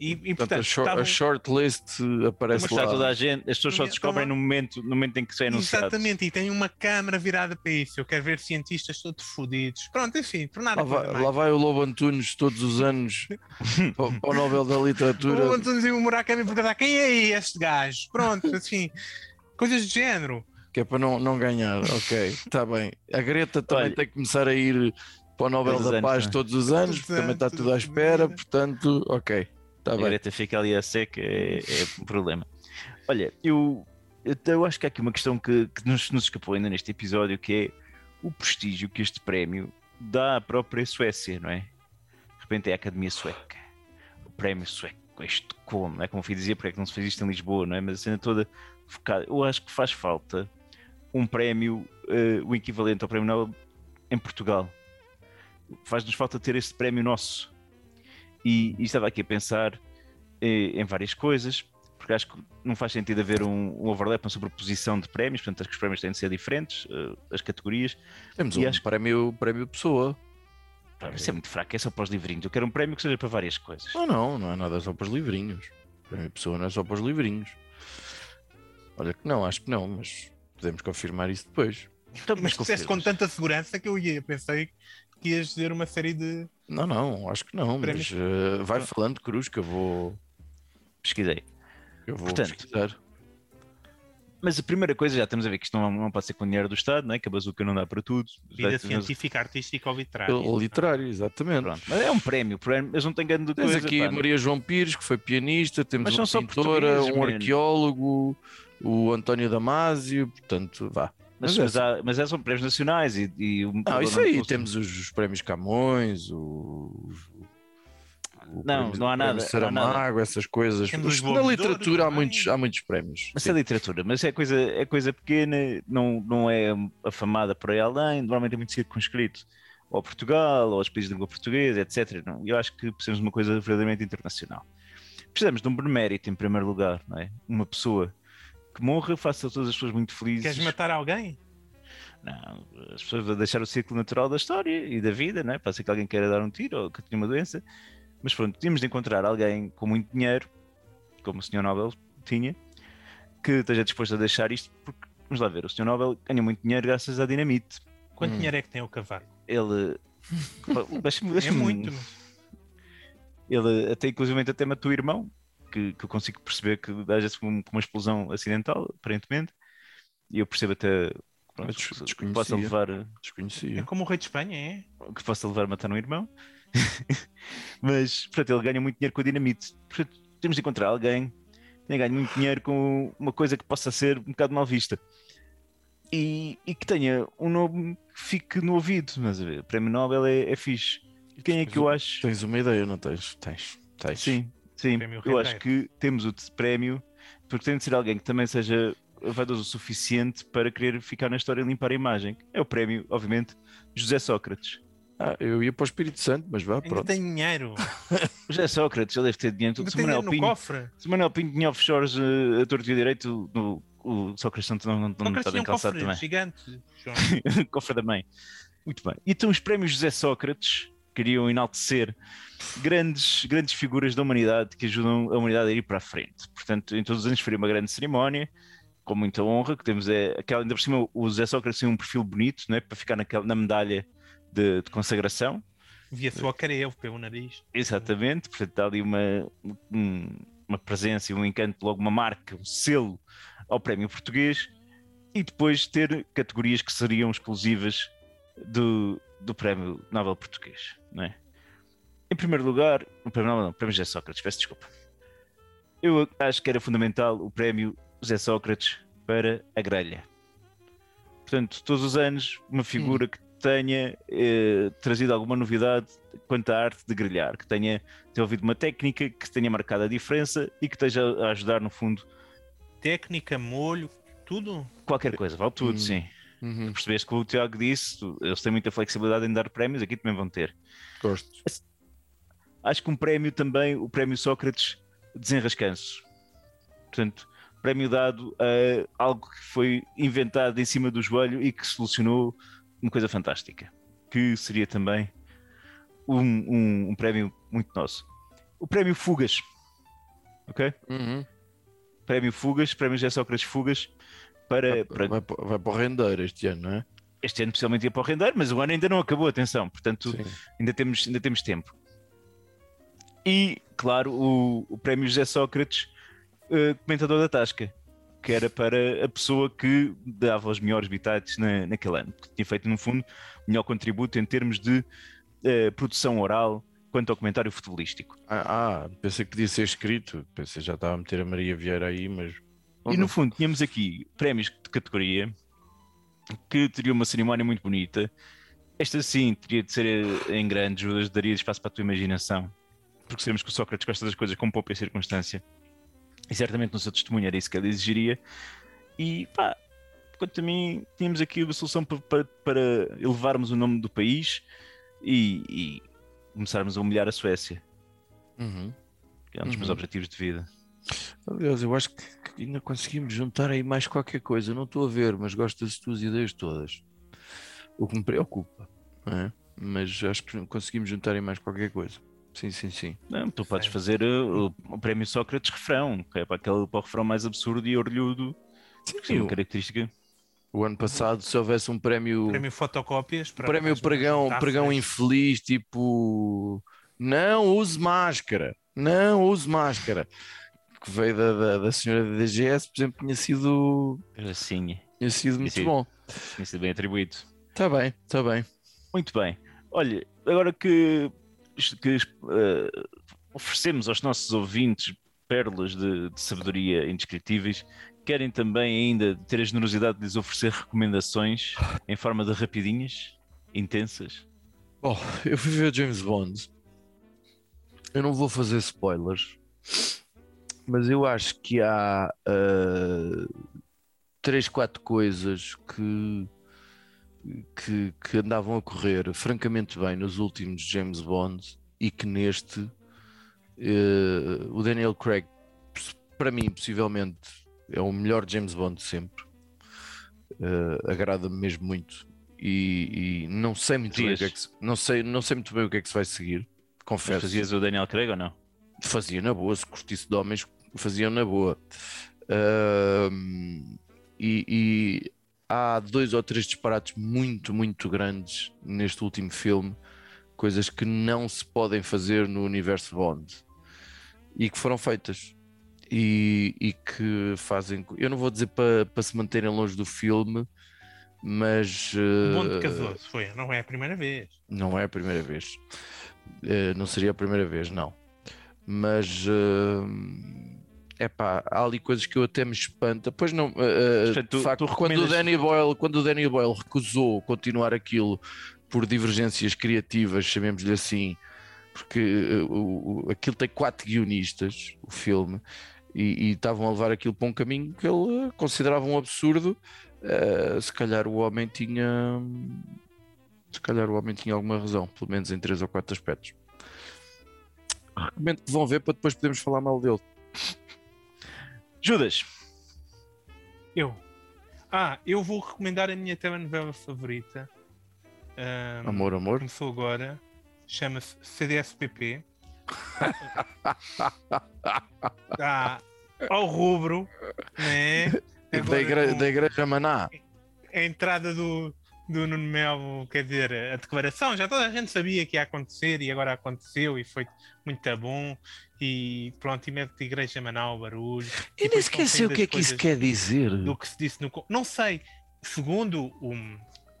Speaker 3: E, e
Speaker 4: Portanto,
Speaker 3: portanto,
Speaker 4: a, short,
Speaker 3: estavam-
Speaker 4: a shortlist aparece
Speaker 1: Mas está
Speaker 4: lá.
Speaker 1: toda a gente, as pessoas só
Speaker 3: Então,
Speaker 1: descobrem no momento, no momento em que isso é anunciado.
Speaker 3: Exatamente, e tem uma câmara virada para isso. Eu quero ver cientistas todos fodidos. Pronto, enfim, tornar
Speaker 4: Lá vai, lá vai o Lobo Antunes todos os anos (laughs) para, para o Nobel da Literatura.
Speaker 3: O Antunes e o Murakami perguntar quem é este gajo? Pronto, (laughs) assim, coisas de género.
Speaker 4: Que é para não, não ganhar. Ok, está bem. A Greta também
Speaker 1: Olha.
Speaker 4: tem que começar a ir para o Nobel da
Speaker 1: anos,
Speaker 4: Paz
Speaker 1: não é?
Speaker 4: todos os anos,
Speaker 3: Todos os
Speaker 4: também está tudo à espera, portanto, ok. Está
Speaker 1: a
Speaker 4: bem.
Speaker 1: Greta fica ali a seca, é, é um problema. Olha, eu, eu, eu acho que há aqui uma questão que, que nos, nos escapou ainda neste episódio, que é o prestígio que este prémio dá à própria Suécia, não é? De repente é a Academia Sueca, o prémio sueco, este como, não é? Como fui dizer, porque é que não se fez isto em Lisboa, não é? Mas a cena toda focada. Eu acho que faz falta um prémio, eh, o equivalente ao prémio Nobel em Portugal. Faz-nos falta ter este prémio nosso. E, e estava aqui a pensar eh, em várias coisas, porque acho que não faz sentido haver um, um overlap, uma sobreposição de prémios, portanto acho que os prémios têm de ser diferentes, eh, as categorias.
Speaker 4: Temos
Speaker 1: E
Speaker 4: um
Speaker 1: acho
Speaker 4: prémio, prémio pessoa.
Speaker 1: Pá, Isso é muito fraco, é só para os livrinhos. Eu quero um prémio que seja para várias coisas.
Speaker 4: Não, não, não é nada só para os livrinhos. Prémio pessoa não é só para os livrinhos. Olha que não, acho que não, mas podemos confirmar isso depois.
Speaker 1: Então,
Speaker 3: Mas disseste com tanta segurança que eu ia, pensei que ias dizer uma série de.
Speaker 4: Não, não, acho que não,
Speaker 3: Prémios.
Speaker 4: mas eh, vai falando, Cruz, que eu vou,
Speaker 1: Pesquisei.
Speaker 4: eu vou
Speaker 1: Portanto,
Speaker 4: pesquisar.
Speaker 1: Mas a primeira coisa, já estamos a ver que isto não, não pode ser com dinheiro do Estado, não é? que a bazuca não dá para tudo.
Speaker 3: Vida
Speaker 1: Mas-
Speaker 3: científica, artística ou literária.
Speaker 4: Pelo literário, exatamente.
Speaker 1: Pronto, mas é um prémio, prémio, mas não tem grande
Speaker 4: Tens
Speaker 1: coisa.
Speaker 4: aqui
Speaker 1: pá,
Speaker 4: Maria João Pires, que foi pianista, temos uma pintora, um arqueólogo, o António Damasio, portanto, vá.
Speaker 1: Mas,
Speaker 4: Mas é
Speaker 1: mas, há, mas é, são prémios nacionais e, e o-
Speaker 4: Não, isso aí temos os, os prémios Camões, o, o
Speaker 1: Não,
Speaker 4: prémio-
Speaker 1: não há nada, não há nada.
Speaker 4: Saramago, essas coisas.
Speaker 3: Temos os
Speaker 4: Na literatura há muitos, há muitos prémios.
Speaker 1: Mas
Speaker 4: sim.
Speaker 1: é literatura, mas é coisa, é coisa pequena, não, não é afamada por aí além, normalmente é muito circunscrito ao Portugal, aos países de língua portuguesa, etc. Não, eu acho que precisamos de uma coisa verdadeiramente internacional. Precisamos de um benemérito, em primeiro lugar, não é? Uma pessoa que morra, faça todas as pessoas muito felizes.
Speaker 3: Queres matar alguém?
Speaker 1: Não, as pessoas vão deixar o ciclo natural da história e da vida, não é? Pode ser que alguém queira dar um tiro ou que tenha uma doença, mas pronto, tínhamos de encontrar alguém com muito dinheiro, como o Sr. Nobel tinha, que esteja disposto a deixar isto, porque, vamos lá ver, o Sr. Nobel ganha muito dinheiro graças à dinamite.
Speaker 3: Quanto
Speaker 4: Hum.
Speaker 3: dinheiro é que tem o cavalo?
Speaker 1: Ele. (laughs)
Speaker 3: É muito.
Speaker 1: Ele até, inclusive, até matou o irmão, que, que eu consigo perceber que haja uma, uma explosão acidental, aparentemente, e eu percebo até. Pronto, que possa levar
Speaker 3: É
Speaker 4: Desconhecia.
Speaker 3: como o rei de Espanha, é?
Speaker 1: que possa levar a matar um irmão. (laughs) Mas, portanto, ele ganha muito dinheiro com a dinamite. Portanto, temos de encontrar alguém que tenha ganho muito dinheiro com uma coisa que possa ser um bocado mal vista. E, e que tenha um nome que fique no ouvido. Mas a ver, o Prémio Nobel é, é fixe. Quem é que eu acho?
Speaker 4: Tens uma ideia, não tens? Tens. tens.
Speaker 1: Sim, sim.
Speaker 3: Prémio
Speaker 1: Eu
Speaker 3: Rendeiro.
Speaker 1: acho que temos o prémio, porque tem de ser alguém que também seja vaidoso o suficiente para querer ficar na história e limpar a imagem. É o prémio, obviamente, José Sócrates.
Speaker 4: Ah, eu ia para o Espírito Santo, mas vá,
Speaker 3: Ainda
Speaker 4: pronto.
Speaker 3: tem dinheiro. (laughs)
Speaker 1: José Sócrates, ele deve ter dinheiro.
Speaker 3: Ainda
Speaker 1: Se Manuel
Speaker 3: no
Speaker 1: Pinho,
Speaker 3: cofre.
Speaker 1: se Manuel Pinho tinha offshores uh, a torto e a direito, o, o Sócrates não, não, não está bem
Speaker 3: um
Speaker 1: calçado
Speaker 3: cofre
Speaker 1: também.
Speaker 3: gigante. João. (laughs)
Speaker 1: cofre da mãe. Muito bem. Então os prémios José Sócrates queriam enaltecer grandes, grandes figuras da humanidade que ajudam a humanidade a ir para a frente. Portanto, em todos os anos faria uma grande cerimónia, com muita honra, que temos é aquela, ainda por cima o José Sócrates tem um perfil bonito, não é? para ficar naquela, na medalha de, de consagração.
Speaker 3: Via-se o acareu pelo nariz.
Speaker 1: Exatamente, portanto dá ali uma, um- uma presença e um encanto, logo uma marca, um selo ao prémio português e depois ter categorias que seriam exclusivas do, do prémio Nobel português, não é? Em primeiro lugar, o prémio Nobel não, o prémio José Sócrates, peço desculpa. Eu acho que era fundamental o prémio José Sócrates para a grelha. Portanto, todos os anos, uma figura que tenha eh, trazido alguma novidade quanto à arte de grelhar, que tenha desenvolvido uma técnica que tenha marcado a diferença e que esteja a ajudar, no fundo,
Speaker 3: Técnica, molho, tudo.
Speaker 1: qualquer coisa, vale tudo,
Speaker 4: Hum.
Speaker 1: sim.
Speaker 4: Uhum,
Speaker 1: Percebeste que o Tiago disse, eles têm muita flexibilidade em dar prémios, aqui também vão ter.
Speaker 4: gosto.
Speaker 1: Acho que um prémio também, o prémio Sócrates desenrascanço. Portanto, prémio dado a algo que foi inventado em cima do joelho e que solucionou uma coisa fantástica, que seria também um, um- um prémio muito nosso. O prémio Fugas, ok?
Speaker 4: Uhum.
Speaker 1: Prémio Fugas, prémio José Sócrates Fugas, para,
Speaker 4: Vai,
Speaker 1: para
Speaker 4: vai, para- vai para o rendeiro este ano, não é?
Speaker 1: este ano especialmente ia para o render, mas o ano ainda não acabou, atenção, portanto
Speaker 4: Sim.
Speaker 1: ainda temos, ainda temos tempo. E, claro, o, o prémio José Sócrates, eh, comentador da Tasca, que era para a pessoa que dava os melhores bitates na, naquele ano, que tinha feito, no fundo, o melhor contributo em termos de eh, produção oral quanto ao comentário futebolístico.
Speaker 4: Ah, ah, pensei que podia ser escrito. Pensei já estava a meter a Maria Vieira aí, mas.
Speaker 1: E no fundo tínhamos aqui prémios de categoria que teria uma cerimónia muito bonita. Esta sim teria de ser eh, em grande, Judas, daria espaço para a tua imaginação, porque sabemos que o Sócrates gosta das coisas com pouca circunstância. E certamente no seu testemunho era isso que ele exigiria. E pá, quanto a mim, tínhamos aqui uma solução para, para, elevarmos o nome do país e, e começarmos a humilhar a Suécia,
Speaker 4: Uhum.
Speaker 1: que é um dos meus
Speaker 4: Uhum.
Speaker 1: objetivos de vida.
Speaker 4: Aliás, eu acho que ainda conseguimos juntar aí mais qualquer coisa. Não estou a ver, mas gosto das tuas ideias todas. O que me preocupa, não é? Mas acho que conseguimos juntar aí mais qualquer coisa. Sim, sim, sim.
Speaker 1: Não, tu podes
Speaker 3: Sim.
Speaker 1: fazer uh, o, o prémio Sócrates refrão, que é para, aquele, para o refrão mais absurdo e orlhudo.
Speaker 4: Sim, o,
Speaker 1: característica.
Speaker 4: o ano passado, se houvesse um prémio.
Speaker 3: Prémio fotocópias. para
Speaker 4: prémio pregão, pregão infeliz, tipo. Não use máscara. Não use máscara. Que veio da, da, da senhora da DGS, por exemplo, tinha sido,
Speaker 1: Assim,
Speaker 4: tinha sido muito
Speaker 1: sim.
Speaker 4: bom.
Speaker 1: tinha sido bem atribuído.
Speaker 4: Está bem, está bem.
Speaker 1: Muito bem. Olha, agora que, que uh, oferecemos aos nossos ouvintes pérolas de, de sabedoria indescritíveis, querem também ainda ter a generosidade de lhes oferecer recomendações em forma de rapidinhas, intensas.
Speaker 4: Bom, eu fui ver James Bond. Eu não vou fazer spoilers, mas eu acho que há ah, três, quatro coisas que, que, que andavam a correr francamente bem nos últimos James Bond e que neste eh, o Daniel Craig, para mim, possivelmente é o melhor James Bond de sempre. Eh, Agrada-me mesmo muito e, e não sei muito bem o que é que se, não sei, não sei muito bem o que é que se vai seguir.
Speaker 1: Mas
Speaker 4: Confesso.
Speaker 1: fazias o Daniel Craig ou não?
Speaker 4: Fazia na boa, se curtisse de homens, faziam na boa. Ahm, e, e há dois ou três disparates muito, muito grandes neste último filme, coisas que não se podem fazer no universo Bond e que foram feitas. E, e que fazem. Eu não vou dizer para para se manterem longe do filme, mas.
Speaker 3: O Bond
Speaker 4: eh,
Speaker 3: casou-se, foi. Não é a primeira vez.
Speaker 4: não é a primeira vez. Eh, não seria a primeira vez, não. Mas é pá, há ali coisas que eu até me espanta. Pois não,
Speaker 1: Portanto, tu-
Speaker 4: de facto,
Speaker 1: tu
Speaker 4: quando, o Danny Boyle, quando o Danny Boyle recusou continuar aquilo por divergências criativas, chamemos-lhe assim, porque o, o- aquilo tem quatro guionistas, o filme, e, e estavam a levar aquilo para um caminho que ele considerava um absurdo. eh, se calhar o homem tinha Se calhar o homem tinha alguma razão, pelo menos em três ou quatro aspectos. Recomendo que vão ver para depois podermos falar mal dele.
Speaker 1: Judas,
Speaker 3: Eu. Ah, eu vou recomendar a minha telenovela favorita. Ahm,
Speaker 4: Amor, amor.
Speaker 3: Começou agora. Chama-se CDSPP. Dá (laughs) ao rubro, né?
Speaker 4: Da,
Speaker 3: Agora com
Speaker 4: da Igreja Maná.
Speaker 3: A entrada do, do Nuno Melo, quer dizer, a declaração, já toda a gente sabia que ia acontecer e agora aconteceu e foi muito bom. E pronto, e mete de Igreja Manau, barulho.
Speaker 4: Eu nem sei o que é que isso quer dizer.
Speaker 3: do que se disse no. Não sei, segundo o.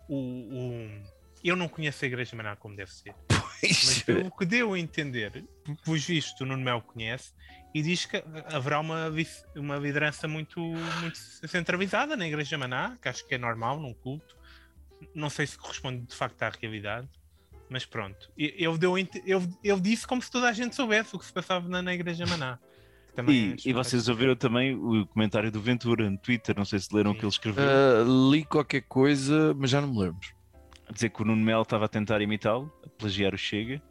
Speaker 3: o, o eu não conheço a Igreja Manal como deve ser. Mas pelo que deu a entender, pois visto, o Nuno Melo conhece e diz que haverá uma, uma liderança muito, muito centralizada na Igreja Maná, que acho que é normal num culto. Não sei se corresponde de facto à realidade, mas pronto. E- Ele, deu, ele, ele disse como se toda a gente soubesse o que se passava na, na Igreja Maná.
Speaker 1: E,
Speaker 3: acho
Speaker 1: e vocês ouviram também o comentário do Ventura no Twitter, não sei se leram o que ele escreveu,
Speaker 4: Ah, li qualquer coisa, mas já não me lembro.
Speaker 1: a dizer que o Nuno Melo estava a tentar imitá-lo, a plagiar o Chega,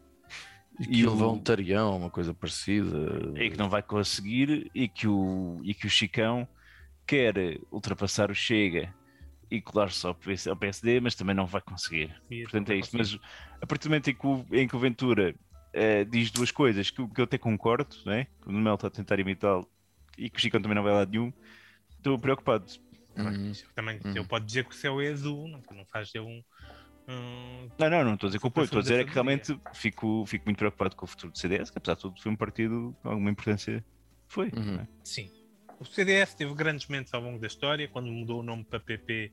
Speaker 4: E que
Speaker 1: E
Speaker 4: ele
Speaker 1: o-
Speaker 4: levou um tarião, uma coisa parecida.
Speaker 1: e que não vai conseguir, e que o, e que o Chicão quer ultrapassar o Chega e colar-se ao PS ao PSD, mas também não vai conseguir.
Speaker 3: que-
Speaker 1: Portanto, é isto. Mas a partir do momento em que o, em que o Ventura eh, diz duas coisas que, eu- que eu até concordo, né? que o Nuno Melo está a tentar imitá-lo e que o Chicão também não vai lá nenhum, estou preocupado.
Speaker 4: Uhum.
Speaker 3: Também
Speaker 4: Uhum.
Speaker 3: ele pode dizer que o céu é azul, não, não faz dele um. um-
Speaker 1: Não, não, não estou a dizer que o apoio, estou a dizer é que realmente fico, fico muito preocupado com o futuro do CDS, que apesar de tudo foi um partido com alguma importância. Foi.
Speaker 4: Uhum.
Speaker 1: é?
Speaker 3: Sim. O CDS teve grandes momentos ao longo da história, quando mudou o nome para PP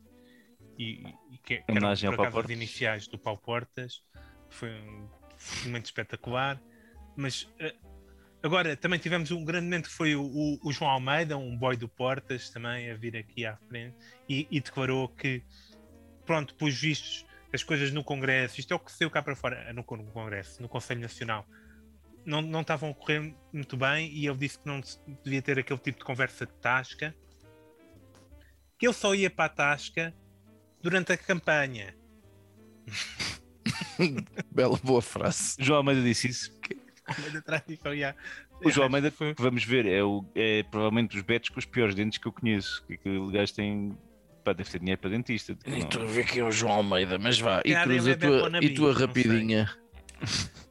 Speaker 3: e, e que, que eram por acaso as iniciais do Paulo Portas. Foi um momento espetacular. Mas eh, agora também tivemos um grande momento que foi o, o- o João Almeida, um boy do Portas, também a vir aqui à frente e, e declarou que, pronto, pelos vistos, as coisas no Congresso, isto é o que saiu cá para fora, Con- no Congresso, no Conselho Nacional, não, não estavam a correr muito bem e ele disse que não devia ter aquele tipo de conversa de tasca, que ele só ia para a tasca durante a campanha. (laughs)
Speaker 4: Bela boa frase.
Speaker 1: João Almeida disse isso. O João Almeida,
Speaker 3: Foi-
Speaker 1: que vamos ver, é, o, é provavelmente dos betos com os piores dentes que eu conheço. Que aquele gajo tem. Pá, deve ter dinheiro para dentista.
Speaker 4: Estou a ver quem é o João Almeida, mas vá. E Cruz,
Speaker 3: ele
Speaker 4: a
Speaker 3: é
Speaker 4: tua, e tua rapidinha. (laughs)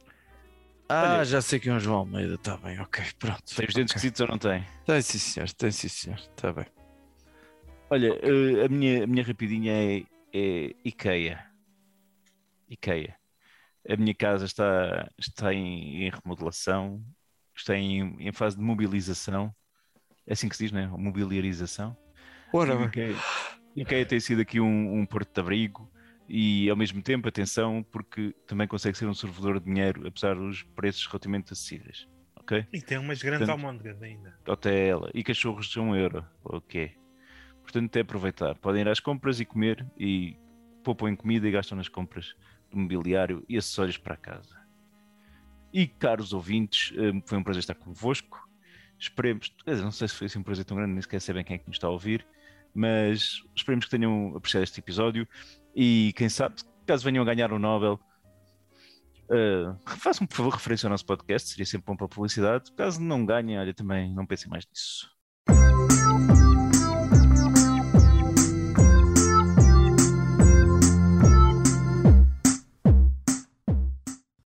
Speaker 4: Ah,
Speaker 1: Olha-
Speaker 4: já sei quem é o João Almeida, está bem, ok, pronto.
Speaker 1: Tem os dentes
Speaker 4: Ok.
Speaker 1: esquisitos ou não tem?
Speaker 4: Tem sim senhor, tem sim senhor, está bem.
Speaker 1: Olha, eh, a, minha, a minha rapidinha é, é IKEA. IKEA. A minha casa está, está em, em remodelação, está em, em fase de mobilização. É assim que se diz, não é? Mobiliarização.
Speaker 4: Ora
Speaker 1: IKEA, IKEA tem sido aqui um, um porto de abrigo e, ao mesmo tempo, atenção, porque também consegue ser um servidor de dinheiro, apesar dos preços relativamente acessíveis. Ok?
Speaker 3: E tem umas grandes
Speaker 1: Portanto-
Speaker 3: almôndegas ainda.
Speaker 1: Totela e cachorros de um euro. Ok. Portanto, é aproveitar. Podem ir às compras e comer e poupam em comida e gastam nas compras de mobiliário e acessórios para a casa. E, caros ouvintes, eh, foi um prazer estar convosco. Esperemos, não sei se foi assim um prazer tão grande, nem sequer sei bem quem é que nos está a ouvir, mas esperemos que tenham apreciado este episódio e quem sabe, caso venham a ganhar o Nobel, eh, façam por favor referência ao nosso podcast, seria sempre bom para a publicidade. Caso não ganhem, olha, também não pensem mais nisso.